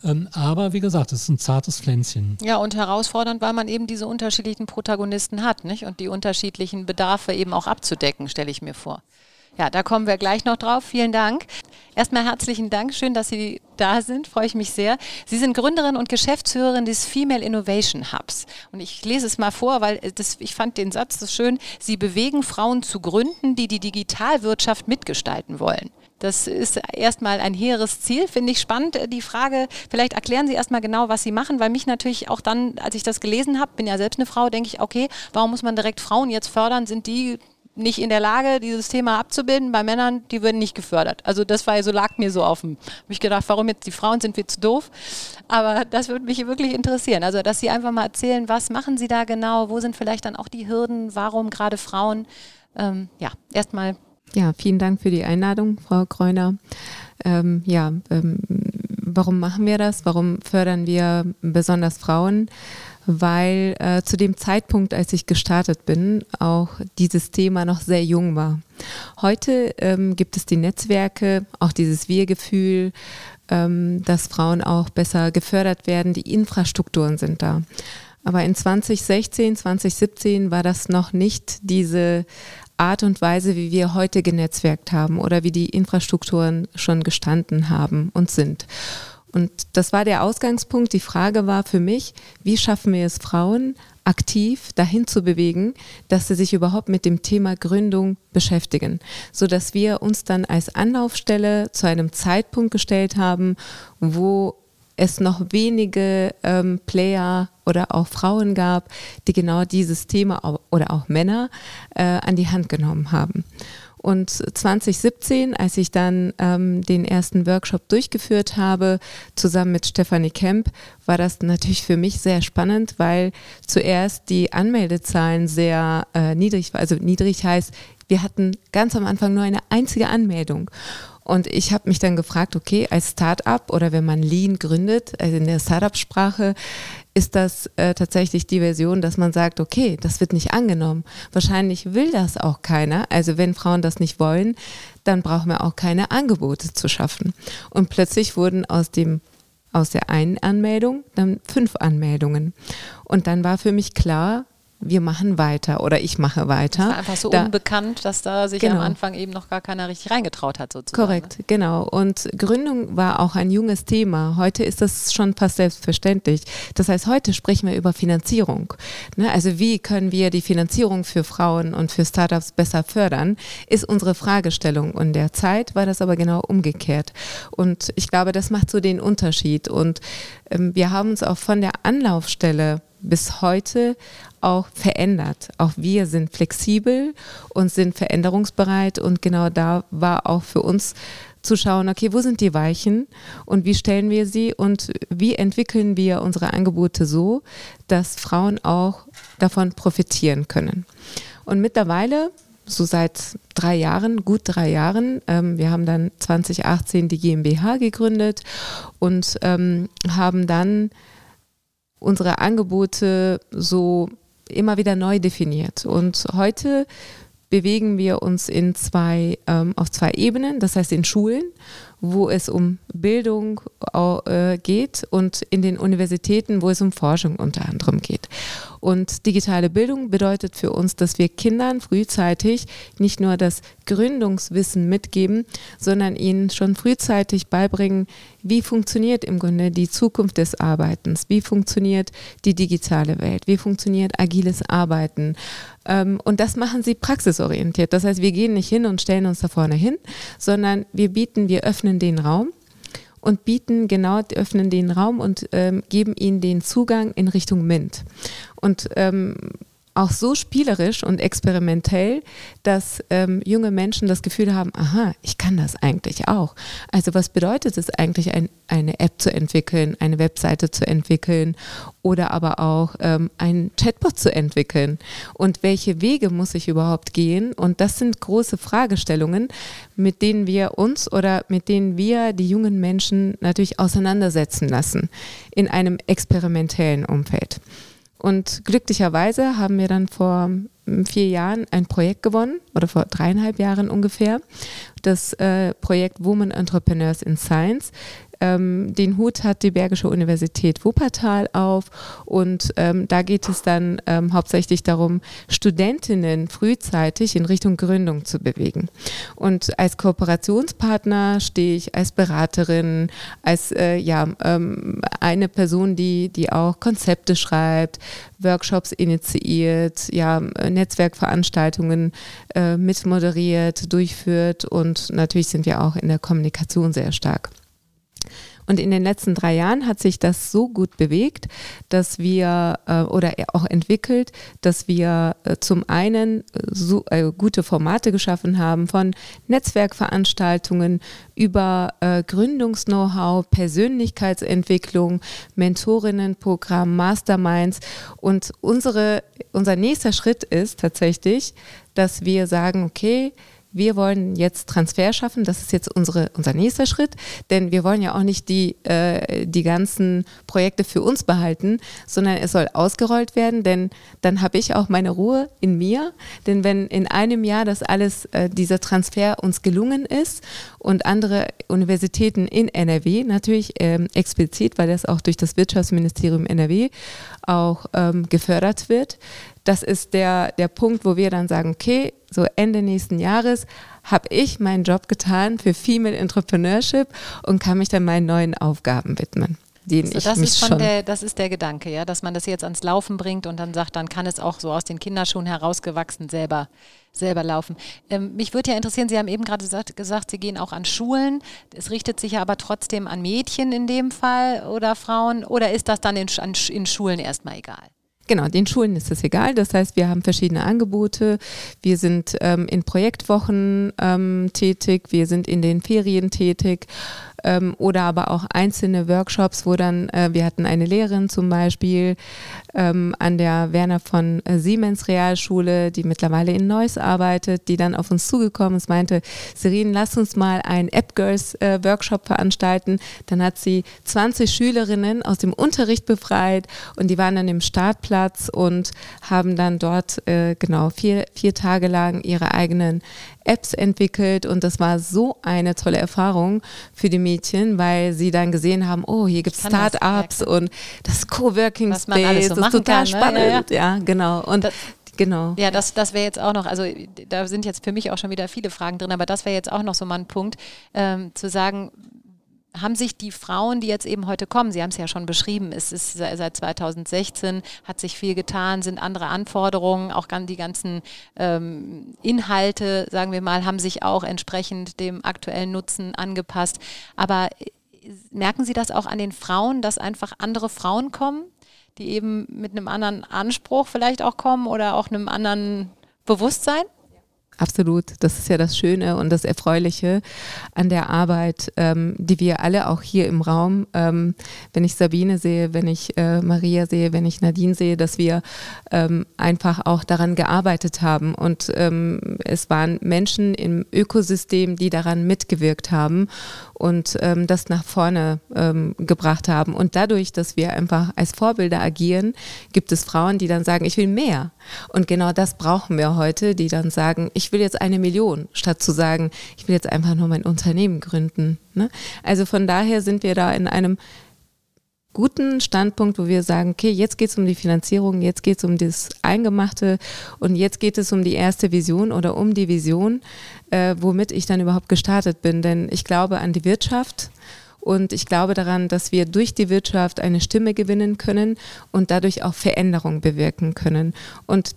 Ähm, aber wie gesagt, es ist ein zartes Pflänzchen. Ja, und herausfordernd, weil man eben diese unterschiedlichen Protagonisten hat, nicht? Und die unterschiedlichen Bedarfe eben auch abzudecken, stelle ich mir vor. Ja, da kommen wir gleich noch drauf. Vielen Dank. Erstmal herzlichen Dank. Schön, dass Sie da sind. Freue ich mich sehr. Sie sind Gründerin und Geschäftsführerin des Female Innovation Hubs. Und ich lese es mal vor, weil das, ich fand den Satz so schön. Sie bewegen Frauen zu gründen, die die Digitalwirtschaft mitgestalten wollen. Das ist erstmal ein hehres Ziel, finde ich spannend. Die Frage, vielleicht erklären Sie erstmal genau, was Sie machen, weil mich natürlich auch dann, als ich das gelesen habe, bin ja selbst eine Frau, denke ich, okay, warum muss man direkt Frauen jetzt fördern? Sind die nicht in der Lage, dieses Thema abzubilden. Bei Männern, die würden nicht gefördert. Also das war so lag mir so offen. Habe ich gedacht, warum jetzt die Frauen sind wir zu doof? Aber das würde mich wirklich interessieren. Also dass Sie einfach mal erzählen, was machen Sie da genau? Wo sind vielleicht dann auch die Hürden? Warum gerade Frauen? Ähm, ja, erstmal. Ja, vielen Dank für die Einladung, Frau Kreuner. Ähm, ja, ähm, warum machen wir das? Warum fördern wir besonders Frauen? Weil äh, zu dem Zeitpunkt, als ich gestartet bin, auch dieses Thema noch sehr jung war. Heute ähm, gibt es die Netzwerke, auch dieses Wir-Gefühl, ähm, dass Frauen auch besser gefördert werden. Die Infrastrukturen sind da. Aber in 2016, 2017 war das noch nicht diese Art und Weise, wie wir heute genetzwerkt haben oder wie die Infrastrukturen schon gestanden haben und sind. Und das war der Ausgangspunkt. Die Frage war für mich, wie schaffen wir es Frauen aktiv dahin zu bewegen, dass sie sich überhaupt mit dem Thema Gründung beschäftigen, so dass wir uns dann als Anlaufstelle zu einem Zeitpunkt gestellt haben, wo es noch wenige ähm, Player oder auch Frauen gab, die genau dieses Thema oder auch Männer äh, an die Hand genommen haben. Und 2017, als ich dann ähm, den ersten Workshop durchgeführt habe, zusammen mit Stefanie Kemp, war das natürlich für mich sehr spannend, weil zuerst die Anmeldezahlen sehr äh, niedrig waren. Also niedrig heißt, wir hatten ganz am Anfang nur eine einzige Anmeldung. Und ich habe mich dann gefragt, okay, als Startup oder wenn man Lean gründet, also in der Startup-Sprache, ist das äh, tatsächlich die Version, dass man sagt, okay, das wird nicht angenommen. Wahrscheinlich will das auch keiner. Also wenn Frauen das nicht wollen, dann brauchen wir auch keine Angebote zu schaffen. Und plötzlich wurden aus dem aus der einen Anmeldung dann fünf Anmeldungen. Und dann war für mich klar, wir machen weiter oder ich mache weiter. Das war einfach so da, unbekannt, dass da sich genau. am Anfang eben noch gar keiner richtig reingetraut hat sozusagen. Korrekt, ne? genau. Und Gründung war auch ein junges Thema. Heute ist das schon fast selbstverständlich. Das heißt, heute sprechen wir über Finanzierung. Ne? Also wie können wir die Finanzierung für Frauen und für Startups besser fördern, ist unsere Fragestellung. Und der Zeit war das aber genau umgekehrt. Und ich glaube, das macht so den Unterschied. Und ähm, wir haben uns auch von der Anlaufstelle bis heute auch verändert. Auch wir sind flexibel und sind veränderungsbereit und genau da war auch für uns zu schauen, okay, wo sind die Weichen und wie stellen wir sie und wie entwickeln wir unsere Angebote so, dass Frauen auch davon profitieren können. Und mittlerweile, so seit drei Jahren, gut drei Jahren, ähm, wir haben dann 2018 die GmbH gegründet und ähm, haben dann unsere Angebote so immer wieder neu definiert. Und heute bewegen wir uns in zwei, ähm, auf zwei Ebenen, das heißt in Schulen, wo es um Bildung äh, geht und in den Universitäten, wo es um Forschung unter anderem geht. Und digitale Bildung bedeutet für uns, dass wir Kindern frühzeitig nicht nur das Gründungswissen mitgeben, sondern ihnen schon frühzeitig beibringen, wie funktioniert im Grunde die Zukunft des Arbeitens, wie funktioniert die digitale Welt, wie funktioniert agiles Arbeiten. Ähm, und das machen sie praxisorientiert. Das heißt, wir gehen nicht hin und stellen uns da vorne hin, sondern wir bieten, wir öffnen den Raum und bieten genau, öffnen den Raum und ähm, geben ihnen den Zugang in Richtung MINT. Und ähm, auch so spielerisch und experimentell, dass ähm, junge Menschen das Gefühl haben, aha, ich kann das eigentlich auch. Also was bedeutet es eigentlich, ein, eine App zu entwickeln, eine Webseite zu entwickeln oder aber auch ähm, einen Chatbot zu entwickeln? Und welche Wege muss ich überhaupt gehen? Und das sind große Fragestellungen, mit denen wir uns oder mit denen wir die jungen Menschen natürlich auseinandersetzen lassen in einem experimentellen Umfeld. Und glücklicherweise haben wir dann vor hm, vier Jahren ein Projekt gewonnen oder vor dreieinhalb Jahren ungefähr. Das äh, Projekt Women Entrepreneurs in Science. Ähm, den Hut hat die Bergische Universität Wuppertal auf und ähm, da geht es dann ähm, hauptsächlich darum, Studentinnen frühzeitig in Richtung Gründung zu bewegen. Und als Kooperationspartner stehe ich als Beraterin, als äh, ja, ähm, eine Person, die, die auch Konzepte schreibt, Workshops initiiert, ja, Netzwerkveranstaltungen äh, mitmoderiert, durchführt und natürlich sind wir auch in der Kommunikation sehr stark. Und in den letzten drei Jahren hat sich das so gut bewegt, dass wir äh, oder auch entwickelt, dass wir äh, zum einen äh, so, äh, gute Formate geschaffen haben von Netzwerkveranstaltungen über äh, Gründungs-Know-how, Persönlichkeitsentwicklung, Mentorinnenprogramm, Masterminds. Und unsere, unser nächster Schritt ist tatsächlich, dass wir sagen, okay, wir wollen jetzt Transfer schaffen, das ist jetzt unsere, unser nächster Schritt, denn wir wollen ja auch nicht die, äh, die ganzen Projekte für uns behalten, sondern es soll ausgerollt werden, denn dann habe ich auch meine Ruhe in mir, denn wenn in einem Jahr das alles, äh, dieser Transfer uns gelungen ist und andere Universitäten in NRW natürlich ähm, explizit, weil das auch durch das Wirtschaftsministerium NRW auch ähm, gefördert wird, das ist der, der Punkt, wo wir dann sagen, okay, so Ende nächsten Jahres habe ich meinen Job getan für Female Entrepreneurship und kann mich dann meinen neuen Aufgaben widmen. Den so, das, ist schon der, das ist der Gedanke, ja, dass man das jetzt ans Laufen bringt und dann sagt, dann kann es auch so aus den Kinderschuhen herausgewachsen selber, selber laufen. Ähm, mich würde ja interessieren, Sie haben eben gerade gesagt, gesagt, Sie gehen auch an Schulen. Es richtet sich ja aber trotzdem an Mädchen in dem Fall oder Frauen oder ist das dann in, an, in Schulen erstmal egal? Genau, den Schulen ist es egal. Das heißt, wir haben verschiedene Angebote. Wir sind ähm, in Projektwochen ähm, tätig, wir sind in den Ferien tätig. Ähm, oder aber auch einzelne Workshops, wo dann, äh, wir hatten eine Lehrerin zum Beispiel ähm, an der Werner von äh, Siemens Realschule, die mittlerweile in Neuss arbeitet, die dann auf uns zugekommen ist, meinte, Serin, lass uns mal einen App Girls äh, Workshop veranstalten. Dann hat sie 20 Schülerinnen aus dem Unterricht befreit und die waren dann im Startplatz und haben dann dort äh, genau vier, vier Tage lang ihre eigenen Apps entwickelt und das war so eine tolle Erfahrung für die Mädchen, weil sie dann gesehen haben, oh, hier gibt es Start-ups und das Coworking Space, so das ist total kann, spannend. Ne? Ja, ja. ja, genau. Und das, Genau. Ja, das, das wäre jetzt auch noch, also da sind jetzt für mich auch schon wieder viele Fragen drin, aber das wäre jetzt auch noch so mal ein Punkt, ähm, zu sagen, haben sich die Frauen, die jetzt eben heute kommen, Sie haben es ja schon beschrieben, es ist seit 2016, hat sich viel getan, sind andere Anforderungen, auch die ganzen ähm, Inhalte, sagen wir mal, haben sich auch entsprechend dem aktuellen Nutzen angepasst. Aber äh, merken Sie das auch an den Frauen, dass einfach andere Frauen kommen, die eben mit einem anderen Anspruch vielleicht auch kommen oder auch einem anderen Bewusstsein? Absolut, das ist ja das Schöne und das Erfreuliche an der Arbeit, ähm, die wir alle auch hier im Raum, ähm, wenn ich Sabine sehe, wenn ich äh, Maria sehe, wenn ich Nadine sehe, dass wir ähm, einfach auch daran gearbeitet haben. Und ähm, es waren Menschen im Ökosystem, die daran mitgewirkt haben und ähm, das nach vorne ähm, gebracht haben. Und dadurch, dass wir einfach als Vorbilder agieren, gibt es Frauen, die dann sagen, ich will mehr. Und genau das brauchen wir heute, die dann sagen, ich will jetzt eine Million, statt zu sagen, ich will jetzt einfach nur mein Unternehmen gründen. Ne? Also von daher sind wir da in einem guten Standpunkt, wo wir sagen, okay, jetzt geht es um die Finanzierung, jetzt geht es um das Eingemachte und jetzt geht es um die erste Vision oder um die Vision, äh, womit ich dann überhaupt gestartet bin. Denn ich glaube an die Wirtschaft und ich glaube daran, dass wir durch die Wirtschaft eine Stimme gewinnen können und dadurch auch Veränderung bewirken können. Und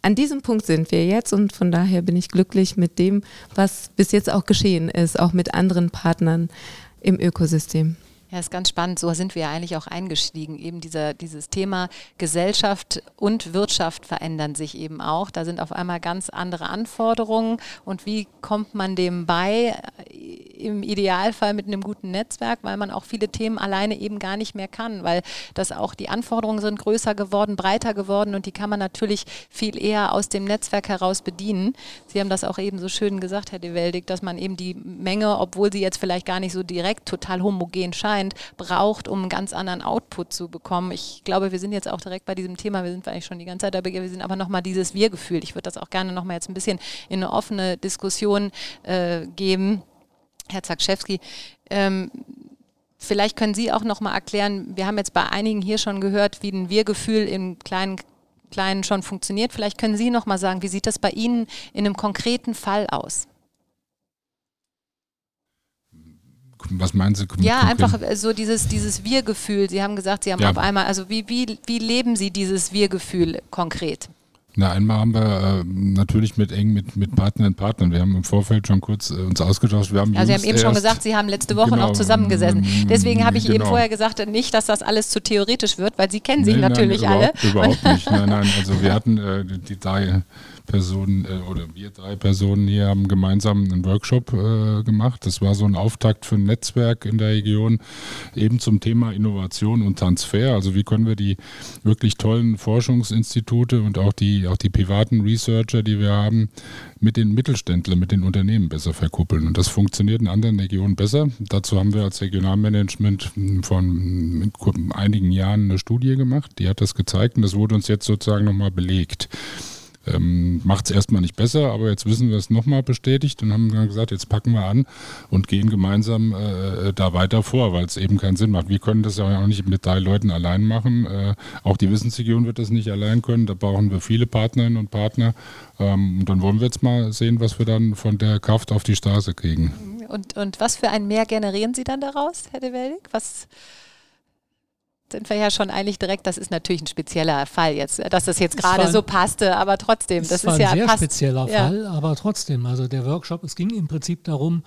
an diesem Punkt sind wir jetzt und von daher bin ich glücklich mit dem, was bis jetzt auch geschehen ist, auch mit anderen Partnern im Ökosystem. Ja, ist ganz spannend. So sind wir ja eigentlich auch eingestiegen. Eben dieser, dieses Thema Gesellschaft und Wirtschaft verändern sich eben auch. Da sind auf einmal ganz andere Anforderungen. Und wie kommt man dem bei? Im Idealfall mit einem guten Netzwerk, weil man auch viele Themen alleine eben gar nicht mehr kann, weil das auch die Anforderungen sind größer geworden, breiter geworden und die kann man natürlich viel eher aus dem Netzwerk heraus bedienen. Sie haben das auch eben so schön gesagt, Herr De Weldig, dass man eben die Menge, obwohl sie jetzt vielleicht gar nicht so direkt total homogen scheint, braucht, um einen ganz anderen Output zu bekommen. Ich glaube, wir sind jetzt auch direkt bei diesem Thema, wir sind eigentlich schon die ganze Zeit dabei, wir sind aber nochmal dieses Wir-Gefühl. Ich würde das auch gerne nochmal jetzt ein bisschen in eine offene Diskussion äh, geben. Herr Zakschewski, ähm, vielleicht können Sie auch nochmal erklären, wir haben jetzt bei einigen hier schon gehört, wie ein Wir-Gefühl im kleinen Kleinen schon funktioniert. Vielleicht können Sie noch mal sagen, wie sieht das bei Ihnen in einem konkreten Fall aus? Was meinen Sie? Ja, einfach so dieses, dieses Wir-Gefühl. Sie haben gesagt, Sie haben ja. auf einmal, also wie, wie, wie leben Sie dieses Wir-Gefühl konkret? Na, einmal haben wir äh, natürlich mit eng mit, mit Partnerinnen und Partnern. Wir haben im Vorfeld schon kurz äh, uns ausgetauscht. Wir haben also Sie haben eben schon gesagt, Sie haben letzte Woche genau, noch zusammengesessen. Deswegen habe ich genau. eben vorher gesagt, nicht, dass das alles zu theoretisch wird, weil Sie kennen sich nee, natürlich nein, alle. Überhaupt, überhaupt nicht. Nein, nein. Also wir hatten äh, die drei Personen äh, oder wir drei Personen hier haben gemeinsam einen Workshop äh, gemacht. Das war so ein Auftakt für ein Netzwerk in der Region, eben zum Thema Innovation und Transfer. Also wie können wir die wirklich tollen Forschungsinstitute und auch die, auch die privaten Researcher, die wir haben, mit den Mittelständlern, mit den Unternehmen besser verkuppeln. Und das funktioniert in anderen Regionen besser. Dazu haben wir als Regionalmanagement von einigen Jahren eine Studie gemacht, die hat das gezeigt und das wurde uns jetzt sozusagen nochmal belegt. Ähm, Macht es erstmal nicht besser, aber jetzt wissen wir es nochmal bestätigt und haben dann gesagt, jetzt packen wir an und gehen gemeinsam äh, da weiter vor, weil es eben keinen Sinn macht. Wir können das ja auch nicht mit drei Leuten allein machen. Äh, auch die Wissensregion wird das nicht allein können. Da brauchen wir viele Partnerinnen und Partner. Ähm, und dann wollen wir jetzt mal sehen, was wir dann von der Kraft auf die Straße kriegen. Und, und was für ein Mehr generieren Sie dann daraus, Herr de Weldig? Was sind wir ja schon eigentlich direkt, das ist natürlich ein spezieller Fall jetzt, dass das jetzt gerade so passte, aber trotzdem, das ist, ja ein sehr passt, spezieller ja. Fall, aber trotzdem, also der Workshop, es ging im Prinzip darum,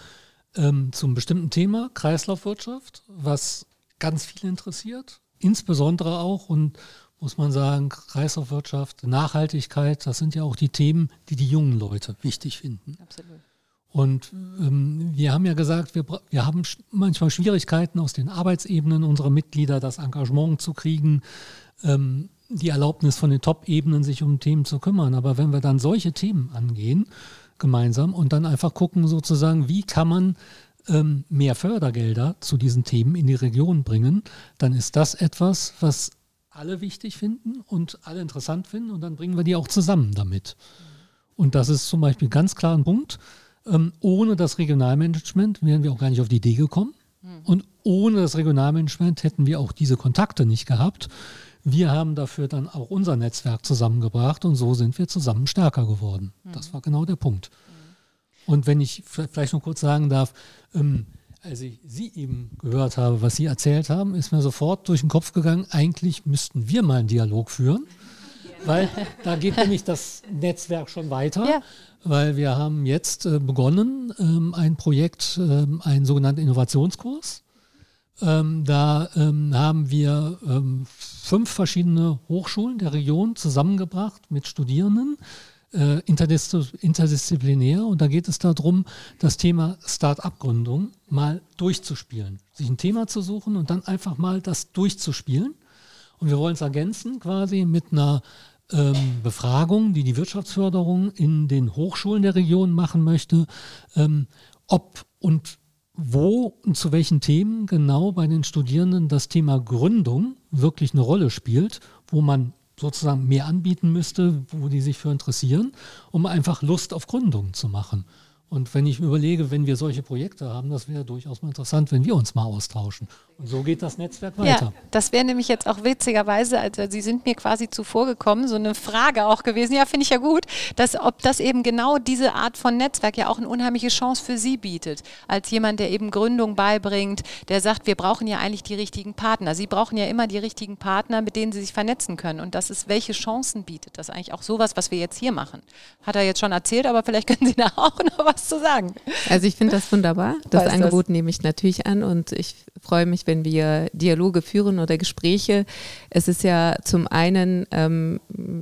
ähm, zum bestimmten Thema, Kreislaufwirtschaft, was ganz viel interessiert, insbesondere auch und muss man sagen, Kreislaufwirtschaft, Nachhaltigkeit, das sind ja auch die Themen, die die jungen Leute wichtig finden. Absolut. Und ähm, wir haben ja gesagt, wir, wir haben manchmal Schwierigkeiten aus den Arbeitsebenen unserer Mitglieder, das Engagement zu kriegen, ähm, die Erlaubnis von den Top-Ebenen, sich um Themen zu kümmern. Aber wenn wir dann solche Themen angehen, gemeinsam, und dann einfach gucken, sozusagen, wie kann man ähm, mehr Fördergelder zu diesen Themen in die Region bringen, dann ist das etwas, was alle wichtig finden und alle interessant finden und dann bringen wir die auch zusammen damit. Und das ist zum Beispiel ganz klar ein Punkt. Ähm, ohne das Regionalmanagement wären wir auch gar nicht auf die Idee gekommen. Mhm. Und ohne das Regionalmanagement hätten wir auch diese Kontakte nicht gehabt. Wir haben dafür dann auch unser Netzwerk zusammengebracht und so sind wir zusammen stärker geworden. Mhm. Das war genau der Punkt. Mhm. Und wenn ich vielleicht noch kurz sagen darf, ähm, als ich Sie eben gehört habe, was Sie erzählt haben, ist mir sofort durch den Kopf gegangen, eigentlich müssten wir mal einen Dialog führen, weil da geht nämlich das Netzwerk schon weiter. Ja. Weil wir haben jetzt äh, begonnen, ähm, ein Projekt, ähm, einen sogenannten Innovationskurs. Ähm, da haben wir fünf verschiedene Hochschulen der Region zusammengebracht mit Studierenden, äh, interdisziplinär. Und da geht es darum, das Thema Start-up-Gründung mal durchzuspielen. Sich ein Thema zu suchen und dann einfach mal das durchzuspielen. Und wir wollen es ergänzen quasi mit einer ähm, Befragung, die die Wirtschaftsförderung in den Hochschulen der Region machen möchte, ähm, ob und wo und zu welchen Themen genau bei den Studierenden das Thema Gründung wirklich eine Rolle spielt, wo man sozusagen mehr anbieten müsste, wo die sich für interessieren, um einfach Lust auf Gründung zu machen. Und wenn ich überlege, wenn wir solche Projekte haben, das wäre durchaus mal interessant, wenn wir uns mal austauschen. Und so geht das Netzwerk weiter. Ja, das wäre nämlich jetzt auch witzigerweise, also Sie sind mir quasi zuvor gekommen, so eine Frage auch gewesen. Ja, finde ich ja gut, dass ob das eben genau diese Art von Netzwerk ja auch eine unheimliche Chance für Sie bietet, als jemand, der eben Gründung beibringt, der sagt, wir brauchen ja eigentlich die richtigen Partner. Sie brauchen ja immer die richtigen Partner, mit denen Sie sich vernetzen können. Und das ist, welche Chancen bietet das eigentlich auch sowas, was wir jetzt hier machen? Hat er jetzt schon erzählt, aber vielleicht können Sie da auch noch was was zu sagen. Also ich finde das wunderbar. Das Weiß Angebot das? nehme ich natürlich an und ich freue mich, wenn wir Dialoge führen oder Gespräche. Es ist ja zum einen, ähm,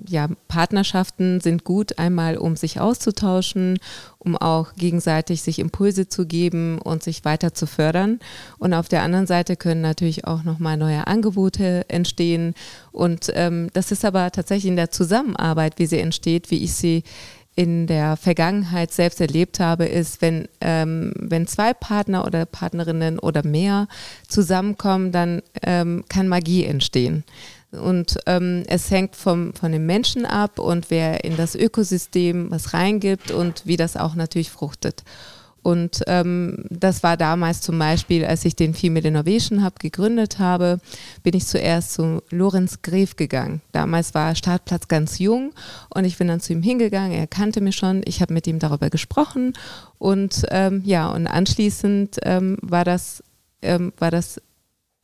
ja, Partnerschaften sind gut, einmal um sich auszutauschen, um auch gegenseitig sich Impulse zu geben und sich weiter zu fördern. Und auf der anderen Seite können natürlich auch nochmal neue Angebote entstehen. Und ähm, das ist aber tatsächlich in der Zusammenarbeit, wie sie entsteht, wie ich sie in der Vergangenheit selbst erlebt habe, ist, wenn, ähm, wenn zwei Partner oder Partnerinnen oder mehr zusammenkommen, dann ähm, kann Magie entstehen. Und ähm, es hängt vom, von den Menschen ab und wer in das Ökosystem was reingibt und wie das auch natürlich fruchtet. Und ähm, das war damals zum Beispiel, als ich den Female Innovation Hub gegründet habe, bin ich zuerst zu Lorenz Gref gegangen. Damals war Startplatz ganz jung und ich bin dann zu ihm hingegangen. Er kannte mich schon. Ich habe mit ihm darüber gesprochen und ähm, ja, und anschließend ähm, war das ähm, war das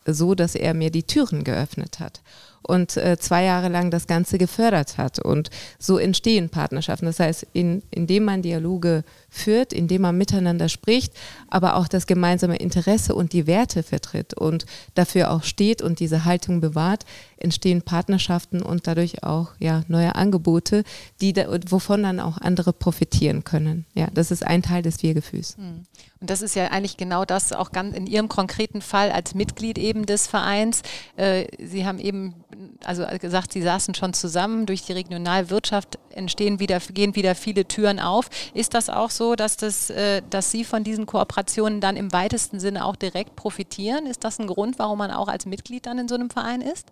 so, dass er mir die Türen geöffnet hat und äh, zwei Jahre lang das Ganze gefördert hat. Und so entstehen Partnerschaften. Das heißt, in, indem man Dialoge führt, indem man miteinander spricht, aber auch das gemeinsame Interesse und die Werte vertritt und dafür auch steht und diese Haltung bewahrt, entstehen Partnerschaften und dadurch auch ja, neue Angebote, die da, wovon dann auch andere profitieren können. Ja, das ist ein Teil des Wir-Gefühls. Hm. Und das ist ja eigentlich genau das auch ganz in Ihrem konkreten Fall als Mitglied eben des Vereins. Äh, Sie haben eben also gesagt, Sie saßen schon zusammen. Durch die Regionalwirtschaft entstehen wieder, gehen wieder viele Türen auf. Ist das auch so, dass, das, äh, dass Sie von diesen Kooperationen dann im weitesten Sinne auch direkt profitieren? Ist das ein Grund, warum man auch als Mitglied dann in so einem Verein ist?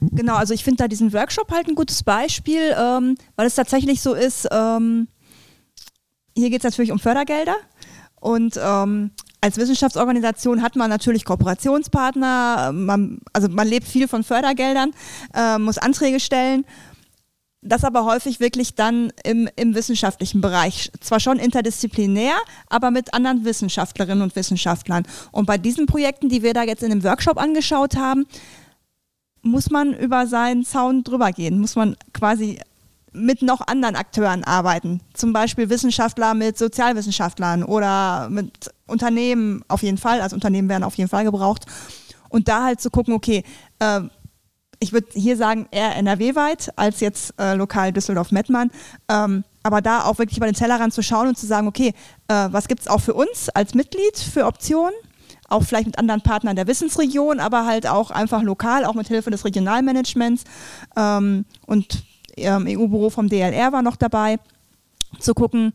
Genau, also ich finde da diesen Workshop halt ein gutes Beispiel, ähm, weil es tatsächlich so ist, ähm, hier geht es natürlich um Fördergelder und ähm, als Wissenschaftsorganisation hat man natürlich Kooperationspartner, man, also man lebt viel von Fördergeldern, äh, muss Anträge stellen. Das aber häufig wirklich dann im, im wissenschaftlichen Bereich. Zwar schon interdisziplinär, aber mit anderen Wissenschaftlerinnen und Wissenschaftlern. Und bei diesen Projekten, die wir da jetzt in dem Workshop angeschaut haben, muss man über seinen Zaun drüber gehen, muss man quasi mit noch anderen Akteuren arbeiten. Zum Beispiel Wissenschaftler mit Sozialwissenschaftlern oder mit Unternehmen auf jeden Fall. Also Unternehmen werden auf jeden Fall gebraucht. Und da halt zu gucken, okay, äh, ich würde hier sagen eher NRW-weit als jetzt äh, lokal Düsseldorf-Mettmann. Ähm, aber da auch wirklich über den Tellerrand zu schauen und zu sagen, okay, äh, was gibt es auch für uns als Mitglied für Optionen? Auch vielleicht mit anderen Partnern der Wissensregion, aber halt auch einfach lokal, auch mit Hilfe des Regionalmanagements. Ähm, und ähm, EU-Büro vom DLR war noch dabei, zu gucken,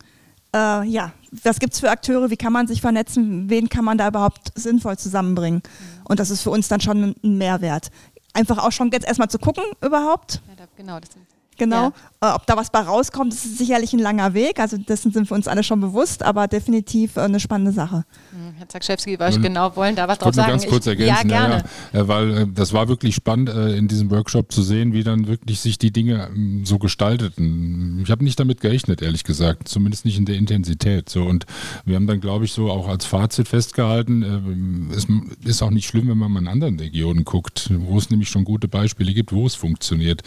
äh, ja, was gibt es für Akteure, wie kann man sich vernetzen, wen kann man da überhaupt sinnvoll zusammenbringen. Und das ist für uns dann schon ein Mehrwert. Einfach auch schon jetzt erstmal zu gucken überhaupt. Ja, da, genau, das sind Genau. Ja. Äh, ob da was bei rauskommt, ist sicherlich ein langer Weg. Also dessen sind wir uns alle schon bewusst, aber definitiv äh, eine spannende Sache. Hm, Herr Zakschewski, wollte genau wollen da was drauf sagen. ganz kurz ergänzen. Ja, gerne. Ja, ja, weil äh, das war wirklich spannend in diesem Workshop zu sehen, wie dann wirklich sich die Dinge ähm, so gestalteten. Ich habe nicht damit gerechnet, ehrlich gesagt, zumindest nicht in der Intensität. So und wir haben dann, glaube ich, so auch als Fazit festgehalten, es ist auch nicht schlimm, wenn man mal in anderen Regionen guckt, wo es nämlich schon gute Beispiele gibt, wo es funktioniert.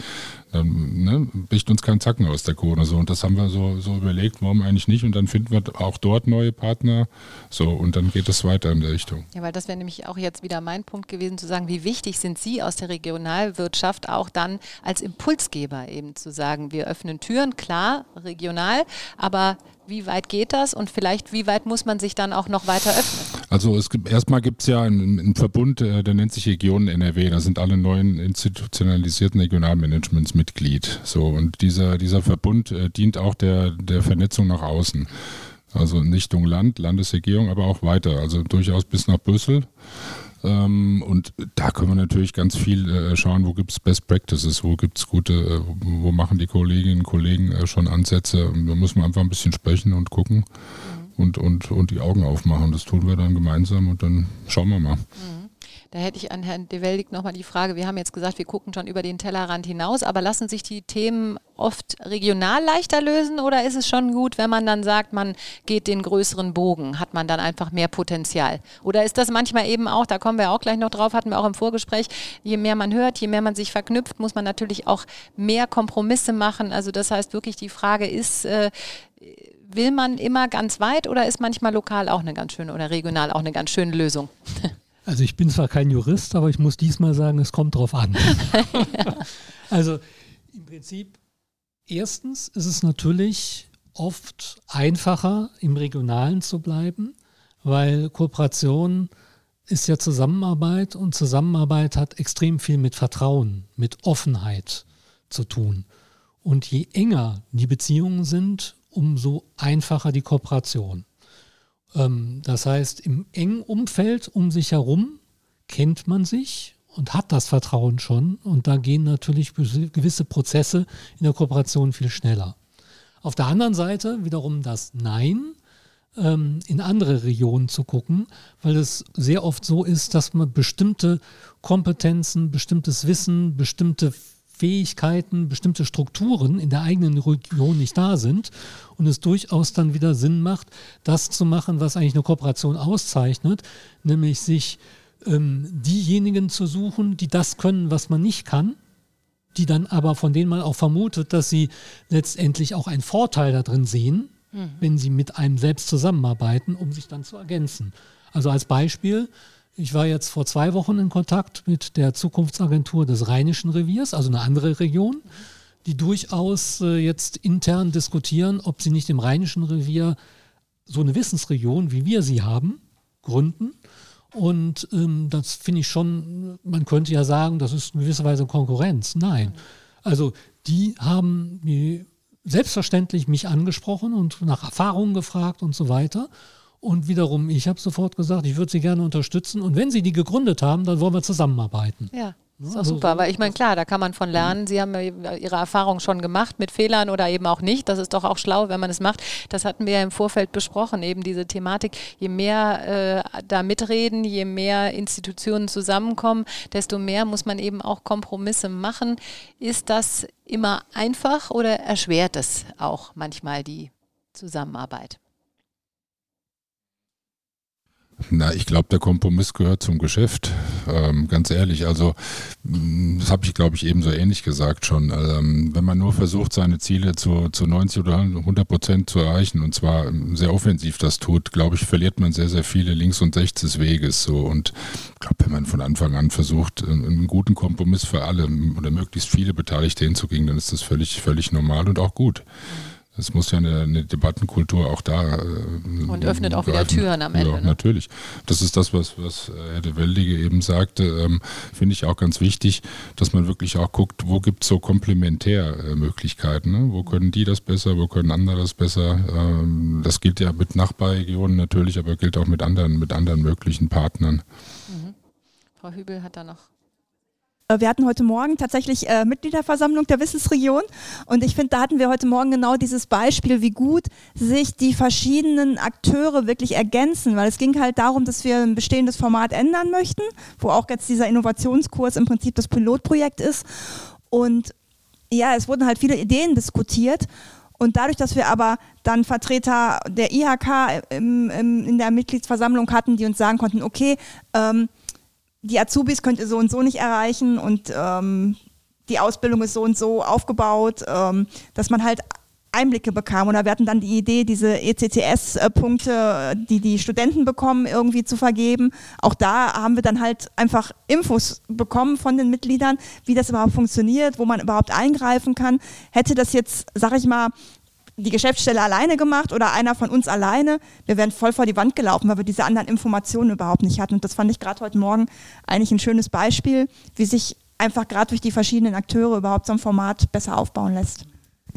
Ähm, ne, bricht uns kein Zacken aus der Krone. So. Und das haben wir so, so überlegt, warum eigentlich nicht? Und dann finden wir auch dort neue Partner. So, und dann geht es weiter in der Richtung. Ja, weil das wäre nämlich auch jetzt wieder mein Punkt gewesen, zu sagen, wie wichtig sind Sie aus der Regionalwirtschaft auch dann als Impulsgeber eben zu sagen, wir öffnen Türen, klar, regional, aber wie weit geht das und vielleicht wie weit muss man sich dann auch noch weiter öffnen? Also es gibt erstmal gibt es ja einen, einen Verbund, äh, der nennt sich Regionen NRW. Da sind alle neuen institutionalisierten Regionalmanagements Mitglied. So und dieser dieser Verbund äh, dient auch der der Vernetzung nach außen. Also in Richtung Land, Landesregierung, aber auch weiter. Also durchaus bis nach Brüssel. Ähm, und da können wir natürlich ganz viel äh, schauen, wo gibt es Best Practices, wo gibt es gute, äh, wo machen die Kolleginnen und Kollegen äh, schon Ansätze. Da muss man einfach ein bisschen sprechen und gucken mhm. und, und, und die Augen aufmachen. Das tun wir dann gemeinsam und dann schauen wir mal. Mhm. Da hätte ich an Herrn De Weldig nochmal die Frage, wir haben jetzt gesagt, wir gucken schon über den Tellerrand hinaus, aber lassen sich die Themen oft regional leichter lösen oder ist es schon gut, wenn man dann sagt, man geht den größeren Bogen, hat man dann einfach mehr Potenzial? Oder ist das manchmal eben auch, da kommen wir auch gleich noch drauf, hatten wir auch im Vorgespräch, je mehr man hört, je mehr man sich verknüpft, muss man natürlich auch mehr Kompromisse machen. Also das heißt wirklich, die Frage ist, äh, will man immer ganz weit oder ist manchmal lokal auch eine ganz schöne oder regional auch eine ganz schöne Lösung? Also ich bin zwar kein Jurist, aber ich muss diesmal sagen, es kommt drauf an. Also im Prinzip, erstens ist es natürlich oft einfacher, im Regionalen zu bleiben, weil Kooperation ist ja Zusammenarbeit und Zusammenarbeit hat extrem viel mit Vertrauen, mit Offenheit zu tun. Und je enger die Beziehungen sind, umso einfacher die Kooperation. Ähm, das heißt, im engen Umfeld um sich herum kennt man sich und hat das Vertrauen schon. Und da gehen natürlich gewisse Prozesse in der Kooperation viel schneller. Auf der anderen Seite wiederum das Nein ähm, in andere Regionen zu gucken, weil es sehr oft so ist, dass man bestimmte Kompetenzen, bestimmtes Wissen, bestimmte Fähigkeiten, bestimmte Strukturen in der eigenen Region nicht da sind und es durchaus dann wieder Sinn macht, das zu machen, was eigentlich eine Kooperation auszeichnet, nämlich sich ähm, diejenigen zu suchen, die das können, was man nicht kann, die dann aber von denen man auch vermutet, dass sie letztendlich auch einen Vorteil darin sehen, mhm. wenn sie mit einem selbst zusammenarbeiten, um sich dann zu ergänzen. Also als Beispiel, ich war jetzt vor zwei Wochen in Kontakt mit der Zukunftsagentur des Rheinischen Reviers, also eine andere Region, die durchaus äh, jetzt intern diskutieren, ob sie nicht im Rheinischen Revier so eine Wissensregion, wie wir sie haben, gründen. Und ähm, das finde ich schon, man könnte ja sagen, das ist in gewisser Weise Konkurrenz. Nein. Also die haben selbstverständlich mich angesprochen und nach Erfahrungen gefragt und so weiter. Und wiederum, ich habe sofort gesagt, ich würde sie gerne unterstützen. Und wenn sie die gegründet haben, dann wollen wir zusammenarbeiten. Ja. Das ist auch also super, weil ich meine, klar, da kann man von lernen. Sie haben Ihre Erfahrung schon gemacht mit Fehlern oder eben auch nicht. Das ist doch auch schlau, wenn man es macht. Das hatten wir ja im Vorfeld besprochen, eben diese Thematik. Je mehr äh, da mitreden, je mehr Institutionen zusammenkommen, desto mehr muss man eben auch Kompromisse machen. Ist das immer einfach oder erschwert es auch manchmal die Zusammenarbeit? Na, ich glaube, der Kompromiss gehört zum Geschäft. Ähm, ganz ehrlich, also mm, das habe ich, glaube ich, ebenso ähnlich gesagt schon. Ähm, wenn man nur versucht, seine Ziele zu, zu 90 oder 100 Prozent zu erreichen und zwar ähm, sehr offensiv das tut, glaube ich, verliert man sehr, sehr viele links und rechts des Weges. So und ich glaube, wenn man von Anfang an versucht, einen guten Kompromiss für alle oder möglichst viele Beteiligte hinzukriegen, dann ist das völlig, völlig normal und auch gut. Es muss ja eine, eine Debattenkultur auch da. Äh, und öffnet auch wieder Türen am Ende. Ja, ne? Natürlich. Das ist das, was, was Herr de Weldige eben sagte. Ähm, Finde ich auch ganz wichtig, dass man wirklich auch guckt, wo gibt es so Komplementärmöglichkeiten. Ne? Wo können die das besser, wo können andere das besser. Ähm, das gilt ja mit Nachbarregionen natürlich, aber gilt auch mit anderen, mit anderen möglichen Partnern. Mhm. Frau Hübel hat da noch äh, wir hatten heute Morgen tatsächlich äh, Mitgliederversammlung der Wissensregion und ich finde, da hatten wir heute Morgen genau dieses Beispiel, wie gut sich die verschiedenen Akteure wirklich ergänzen, weil es ging halt darum, dass wir ein bestehendes Format ändern möchten, wo auch jetzt dieser Innovationskurs im Prinzip das Pilotprojekt ist. Und ja, es wurden halt viele Ideen diskutiert und dadurch, dass wir aber dann Vertreter der IHK im, im, in der Mitgliedsversammlung hatten, die uns sagen konnten, okay, ähm, die Azubis könnt ihr so und so nicht erreichen und ähm, die Ausbildung ist so und so aufgebaut, ähm, dass man halt Einblicke bekam. Oder wir hatten dann die Idee, diese ECTS-Punkte, die die Studenten bekommen, irgendwie zu vergeben. Auch da haben wir dann halt einfach Infos bekommen von den Mitgliedern, wie das überhaupt funktioniert, wo man überhaupt eingreifen kann. Hätte das jetzt, sag ich mal, die Geschäftsstelle alleine gemacht oder einer von uns alleine, wir wären voll vor die Wand gelaufen, weil wir diese anderen Informationen überhaupt nicht hatten. Und das fand ich gerade heute Morgen eigentlich ein schönes Beispiel, wie sich einfach gerade durch die verschiedenen Akteure überhaupt so ein Format besser aufbauen lässt.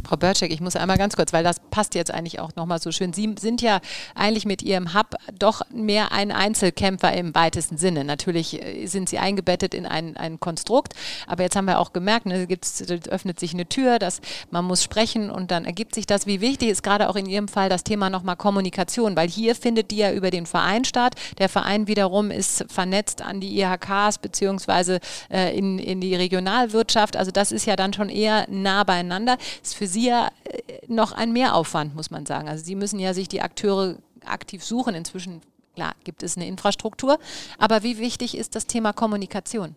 Frau Börczek, ich muss einmal ganz kurz, weil das passt jetzt eigentlich auch nochmal so schön. Sie sind ja eigentlich mit Ihrem Hub doch mehr ein Einzelkämpfer im weitesten Sinne. Natürlich äh, sind Sie eingebettet in ein, ein Konstrukt, aber jetzt haben wir auch gemerkt, ne, gibt's, öffnet sich eine Tür, dass man muss sprechen und dann ergibt sich das. Wie wichtig ist gerade auch in Ihrem Fall das Thema nochmal Kommunikation, weil hier findet die ja über den Verein statt. Der Verein wiederum ist vernetzt an die IHKs beziehungsweise äh, in, in die Regionalwirtschaft. Also das ist ja dann schon eher nah beieinander. Ist für Sie ja äh, noch ein Mehraufwand, muss man sagen. Also Sie müssen ja sich die Akteure aktiv suchen. Inzwischen, klar, gibt es eine Infrastruktur. Aber wie wichtig ist das Thema Kommunikation?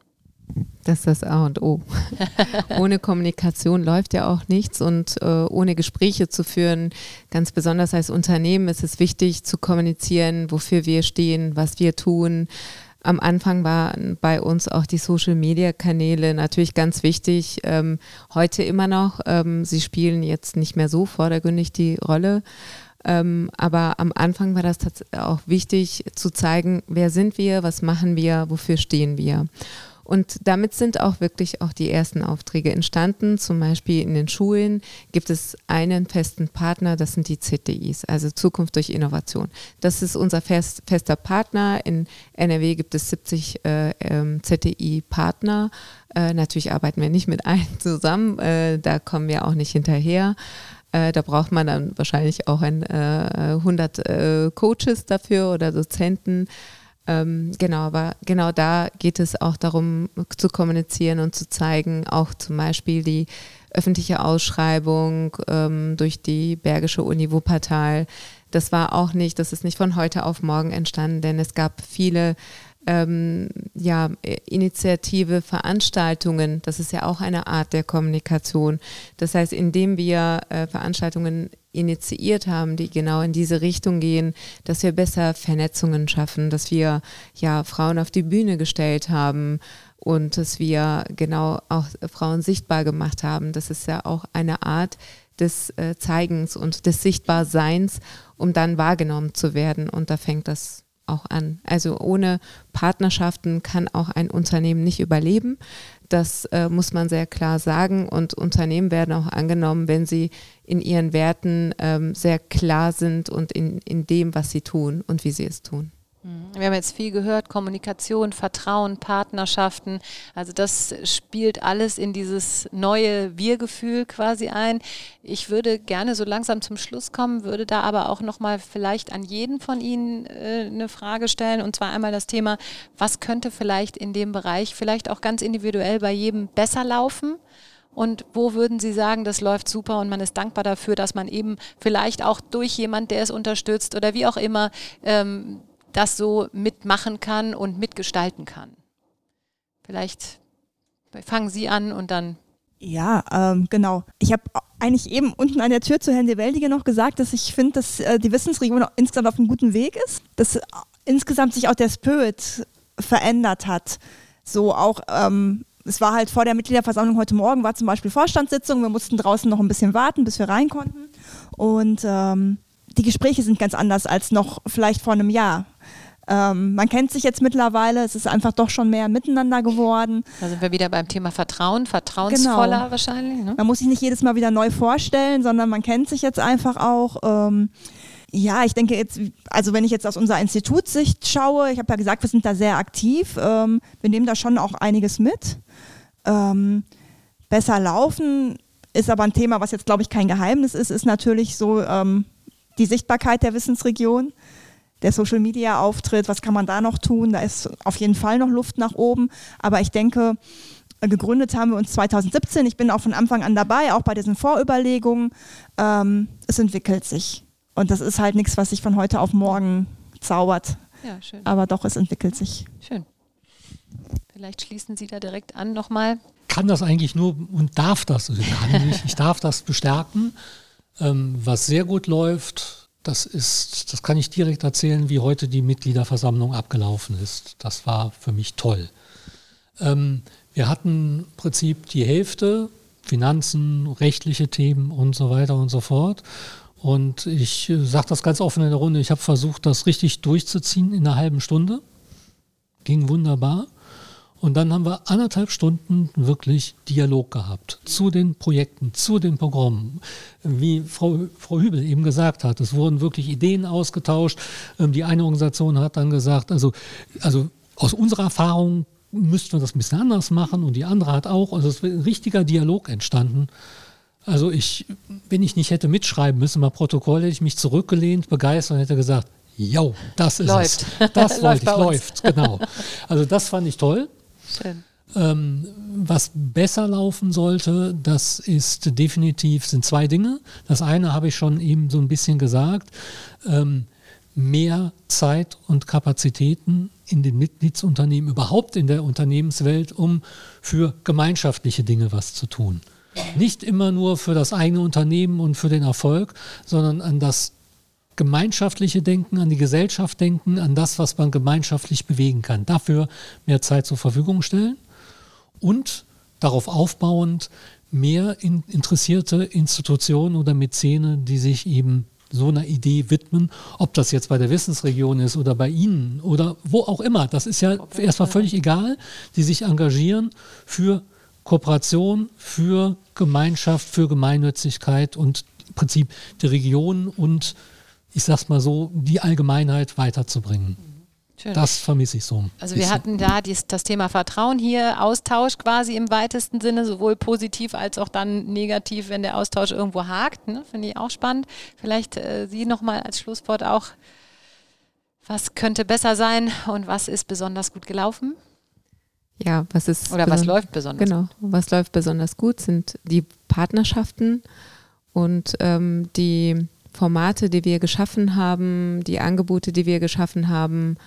Das ist das A und O. ohne Kommunikation läuft ja auch nichts und äh, ohne Gespräche zu führen, ganz besonders als Unternehmen ist es wichtig zu kommunizieren, wofür wir stehen, was wir tun, am Anfang waren bei uns auch die Social-Media-Kanäle natürlich ganz wichtig. Ähm, heute immer noch. Ähm, sie spielen jetzt nicht mehr so vordergründig die Rolle. Ähm, aber am Anfang war das auch wichtig zu zeigen, wer sind wir, was machen wir, wofür stehen wir. Und damit sind auch wirklich auch die ersten Aufträge entstanden. Zum Beispiel in den Schulen gibt es einen festen Partner, das sind die ZDIs, also Zukunft durch Innovation. Das ist unser fest, fester Partner. In NRW gibt es 70 äh, ähm, ZDI-Partner. Äh, natürlich arbeiten wir nicht mit allen zusammen, äh, da kommen wir auch nicht hinterher. Äh, da braucht man dann wahrscheinlich auch ein, äh, 100 äh, Coaches dafür oder Dozenten. Ähm, genau, aber genau da geht es auch darum zu kommunizieren und zu zeigen, auch zum Beispiel die öffentliche Ausschreibung ähm, durch die Bergische Uni Wuppertal. Das war auch nicht, das ist nicht von heute auf morgen entstanden, denn es gab viele ähm, ja, Initiative, Veranstaltungen, das ist ja auch eine Art der Kommunikation. Das heißt, indem wir äh, Veranstaltungen initiiert haben, die genau in diese Richtung gehen, dass wir besser Vernetzungen schaffen, dass wir ja Frauen auf die Bühne gestellt haben und dass wir genau auch Frauen sichtbar gemacht haben. Das ist ja auch eine Art des äh, Zeigens und des Sichtbarseins, um dann wahrgenommen zu werden. Und da fängt das auch an. Also ohne Partnerschaften kann auch ein Unternehmen nicht überleben. Das äh, muss man sehr klar sagen. Und Unternehmen werden auch angenommen, wenn sie in ihren Werten ähm, sehr klar sind und in, in dem, was sie tun und wie sie es tun. Wir haben jetzt viel gehört, Kommunikation, Vertrauen, Partnerschaften. Also das spielt alles in dieses neue Wir-Gefühl quasi ein. Ich würde gerne so langsam zum Schluss kommen, würde da aber auch nochmal vielleicht an jeden von Ihnen äh, eine Frage stellen. Und zwar einmal das Thema, was könnte vielleicht in dem Bereich vielleicht auch ganz individuell bei jedem besser laufen? Und wo würden Sie sagen, das läuft super und man ist dankbar dafür, dass man eben vielleicht auch durch jemand, der es unterstützt oder wie auch immer, ähm, das so mitmachen kann und mitgestalten kann. Vielleicht fangen Sie an und dann. Ja, ähm, genau. Ich habe eigentlich eben unten an der Tür zu Herrn de Weldige noch gesagt, dass ich finde, dass äh, die Wissensregion insgesamt auf einem guten Weg ist, dass äh, insgesamt sich auch der Spirit verändert hat. So auch ähm, es war halt vor der Mitgliederversammlung heute Morgen, war zum Beispiel Vorstandssitzung. Wir mussten draußen noch ein bisschen warten, bis wir rein konnten. Und ähm, die Gespräche sind ganz anders als noch vielleicht vor einem Jahr. Ähm, man kennt sich jetzt mittlerweile, es ist einfach doch schon mehr miteinander geworden. Da sind wir wieder beim Thema Vertrauen, vertrauensvoller Genau. wahrscheinlich. Ne? Man muss sich nicht jedes Mal wieder neu vorstellen, sondern man kennt sich jetzt einfach auch. Ähm, ja, ich denke jetzt, also wenn ich jetzt aus unserer Institutssicht schaue, ich habe ja gesagt, wir sind da sehr aktiv, ähm, wir nehmen da schon auch einiges mit. Ähm, besser laufen ist aber ein Thema, was jetzt, glaube ich, kein Geheimnis ist, ist natürlich so ähm, die Sichtbarkeit der Wissensregion, der Social-Media-Auftritt, was kann man da noch tun? Da ist auf jeden Fall noch Luft nach oben, aber ich denke, äh, gegründet haben wir uns 2017. Ich bin auch von Anfang an dabei, auch bei diesen Vorüberlegungen. Ähm, es entwickelt sich. Und das ist halt nichts, was sich von heute auf morgen zaubert. Ja, schön. Aber doch, es entwickelt sich. Schön. Vielleicht schließen Sie da direkt an nochmal. kann das eigentlich nur und darf das, also kann nicht, ich darf das bestärken. Ähm, was sehr gut läuft, das ist, das kann ich direkt erzählen, wie heute die Mitgliederversammlung abgelaufen ist. Das war für mich toll. Ähm, wir hatten im Prinzip die Hälfte, Finanzen, rechtliche Themen und so weiter und so fort. Und ich sage das ganz offen in der Runde, ich habe versucht, das richtig durchzuziehen in einer halben Stunde. Ging wunderbar. Und dann haben wir anderthalb Stunden wirklich Dialog gehabt zu den Projekten, zu den Programmen. Wie Frau, Frau Hübel eben gesagt hat, es wurden wirklich Ideen ausgetauscht. Ähm, Die eine Organisation hat dann gesagt, also, also aus unserer Erfahrung müssten wir das ein bisschen anders machen und die andere hat auch. Also es ist ein richtiger Dialog entstanden. Also ich, wenn ich nicht hätte mitschreiben müssen, mal Protokoll, hätte ich mich zurückgelehnt, begeistert und hätte gesagt, jo, das ist Läuft. es. Das Läuft ich, läuft, genau. Also das fand ich toll. Schön. Ähm, was besser laufen sollte, das ist definitiv, sind zwei Dinge. Das eine habe ich schon eben so ein bisschen gesagt. Ähm, mehr Zeit und Kapazitäten in den Mitgliedsunternehmen, überhaupt in der Unternehmenswelt, um für gemeinschaftliche Dinge was zu tun. Nicht immer nur für das eigene Unternehmen und für den Erfolg, sondern an das gemeinschaftliche Denken, an die Gesellschaft denken, an das, was man gemeinschaftlich bewegen kann. Dafür mehr Zeit zur Verfügung stellen und darauf aufbauend mehr in interessierte Institutionen oder Mäzene, die sich eben so einer Idee widmen, ob das jetzt bei der Wissensregion ist oder bei Ihnen oder wo auch immer. Das ist ja erstmal völlig egal, die sich engagieren für Kooperation, für Gemeinschaft, für Gemeinnützigkeit und im Prinzip die Region und ich sag's mal so, die Allgemeinheit weiterzubringen. Schön. Das vermisse ich so. Also wir hatten da dies, das Thema Vertrauen hier, Austausch quasi im weitesten Sinne, sowohl positiv als auch dann negativ, wenn der Austausch irgendwo hakt. Ne? Finde ich auch spannend. Vielleicht äh, Sie nochmal als Schlusswort auch, was könnte besser sein und was ist besonders gut gelaufen? Ja, was ist Oder was läuft besonders Genau, gut? was läuft besonders gut sind die Partnerschaften und ähm, die Formate, die wir geschaffen haben, die Angebote, die wir geschaffen haben.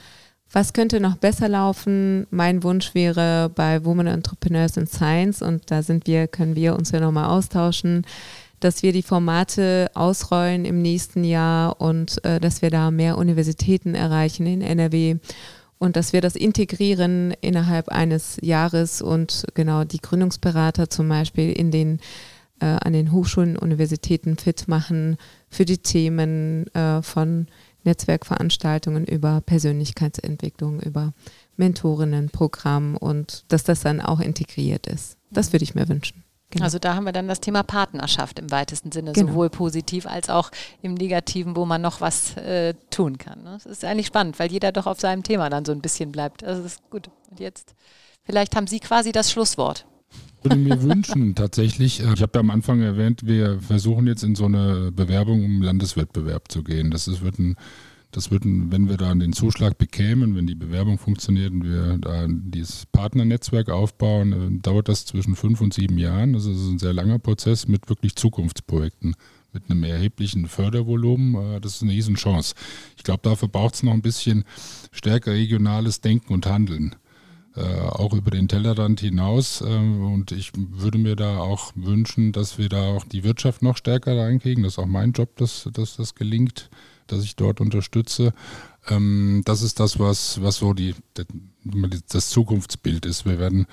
Was könnte noch besser laufen? Mein Wunsch wäre bei Women Entrepreneurs in Science und da sind wir, können wir uns ja nochmal austauschen, dass wir die Formate ausrollen im nächsten Jahr und äh, dass wir da mehr Universitäten erreichen in NRW und dass wir das integrieren innerhalb eines Jahres und genau die Gründungsberater zum Beispiel in den äh, an den Hochschulen, Universitäten fit machen für die Themen äh, von Netzwerkveranstaltungen über Persönlichkeitsentwicklung, über Mentorinnenprogramm und dass das dann auch integriert ist. Das würde ich mir wünschen. Genau. Also da haben wir dann das Thema Partnerschaft im weitesten Sinne, Genau. sowohl positiv als auch im Negativen, wo man noch was äh, tun kann. Ne? Das ist eigentlich spannend, weil jeder doch auf seinem Thema dann so ein bisschen bleibt. Also das ist gut. Und jetzt, vielleicht haben Sie quasi das Schlusswort. Würde mir wünschen, tatsächlich, äh, ich habe ja am Anfang erwähnt, wir versuchen jetzt in so eine Bewerbung um Landeswettbewerb zu gehen. Das ist, wird ein, das wird ein, wenn wir da den Zuschlag bekämen, wenn die Bewerbung funktioniert und wir da dieses Partnernetzwerk aufbauen, äh, dauert das zwischen fünf und sieben Jahren. Das ist ein sehr langer Prozess mit wirklich Zukunftsprojekten mit einem erheblichen Fördervolumen. äh, Das ist eine Riesenchance. Ich glaube, dafür braucht es noch ein bisschen stärker regionales Denken und Handeln äh, auch über den Tellerrand hinaus. ähm, und ich würde mir da auch wünschen, dass wir da auch die Wirtschaft noch stärker reinkriegen. Das ist auch mein Job, dass, dass das gelingt, dass ich dort unterstütze. Ähm, das ist das, was, was so die, das Zukunftsbild ist. Wir werden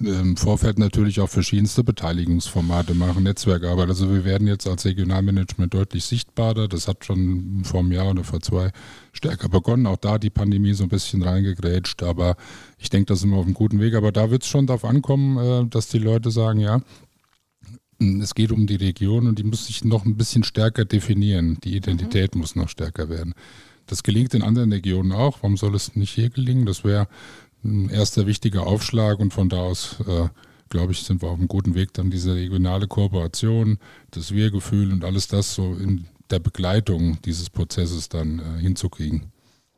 im Vorfeld natürlich auch verschiedenste Beteiligungsformate machen, Netzwerkarbeit. Also wir werden jetzt als Regionalmanagement deutlich sichtbarer. Das hat schon vor einem Jahr oder vor zwei stärker begonnen. Auch da die Pandemie so ein bisschen reingegrätscht. Aber ich denke, da sind wir auf einem guten Weg. Aber da wird es schon darauf ankommen, äh, dass die Leute sagen, ja, es geht um die Region und die muss sich noch ein bisschen stärker definieren. Die Identität mhm. muss noch stärker werden. Das gelingt in anderen Regionen auch. Warum soll es nicht hier gelingen? Das wäre ein erster wichtiger Aufschlag und von da aus, äh, glaube ich, sind wir auf einem guten Weg, dann diese regionale Kooperation, das Wir-Gefühl und alles das so in der Begleitung dieses Prozesses dann äh, hinzukriegen.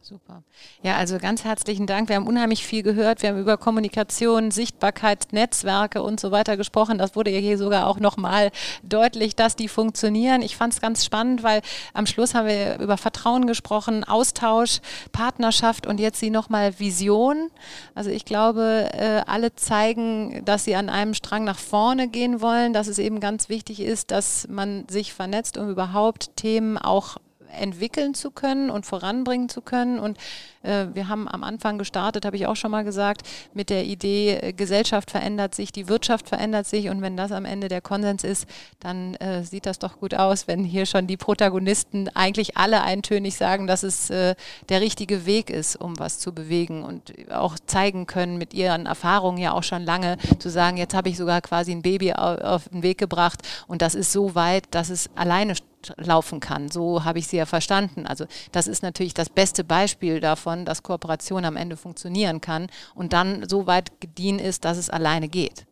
Super. Ja, also ganz herzlichen Dank. Wir haben unheimlich viel gehört. Wir haben über Kommunikation, Sichtbarkeit, Netzwerke und so weiter gesprochen. Das wurde ja hier sogar auch nochmal deutlich, dass die funktionieren. Ich fand es ganz spannend, weil am Schluss haben wir über Vertrauen gesprochen, Austausch, Partnerschaft und jetzt sie nochmal Vision. Also ich glaube, äh, alle zeigen, dass sie an einem Strang nach vorne gehen wollen, dass es eben ganz wichtig ist, dass man sich vernetzt, um überhaupt Themen auch entwickeln zu können und voranbringen zu können. Und äh, wir haben am Anfang gestartet, habe ich auch schon mal gesagt, mit der Idee, äh, Gesellschaft verändert sich, die Wirtschaft verändert sich und wenn das am Ende der Konsens ist, dann äh, sieht das doch gut aus, wenn hier schon die Protagonisten eigentlich alle eintönig sagen, dass es äh, der richtige Weg ist, um was zu bewegen und auch zeigen können mit ihren Erfahrungen ja auch schon lange zu sagen, jetzt habe ich sogar quasi ein Baby auf, auf den Weg gebracht und das ist so weit, dass es alleine laufen kann. So habe ich sie ja verstanden. Also das ist natürlich das beste Beispiel davon, dass Kooperation am Ende funktionieren kann und dann so weit gediehen ist, dass es alleine geht.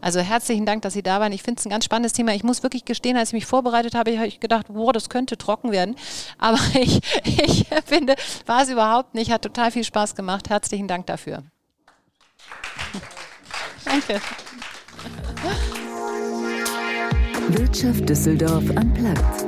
Also herzlichen Dank, dass Sie da waren. Ich finde es ein ganz spannendes Thema. Ich muss wirklich gestehen, als ich mich vorbereitet habe, habe ich gedacht, boah, das könnte trocken werden. Aber ich, ich finde, war es überhaupt nicht. Hat total viel Spaß gemacht. Herzlichen Dank dafür. Danke. Wirtschaft Düsseldorf am Platz.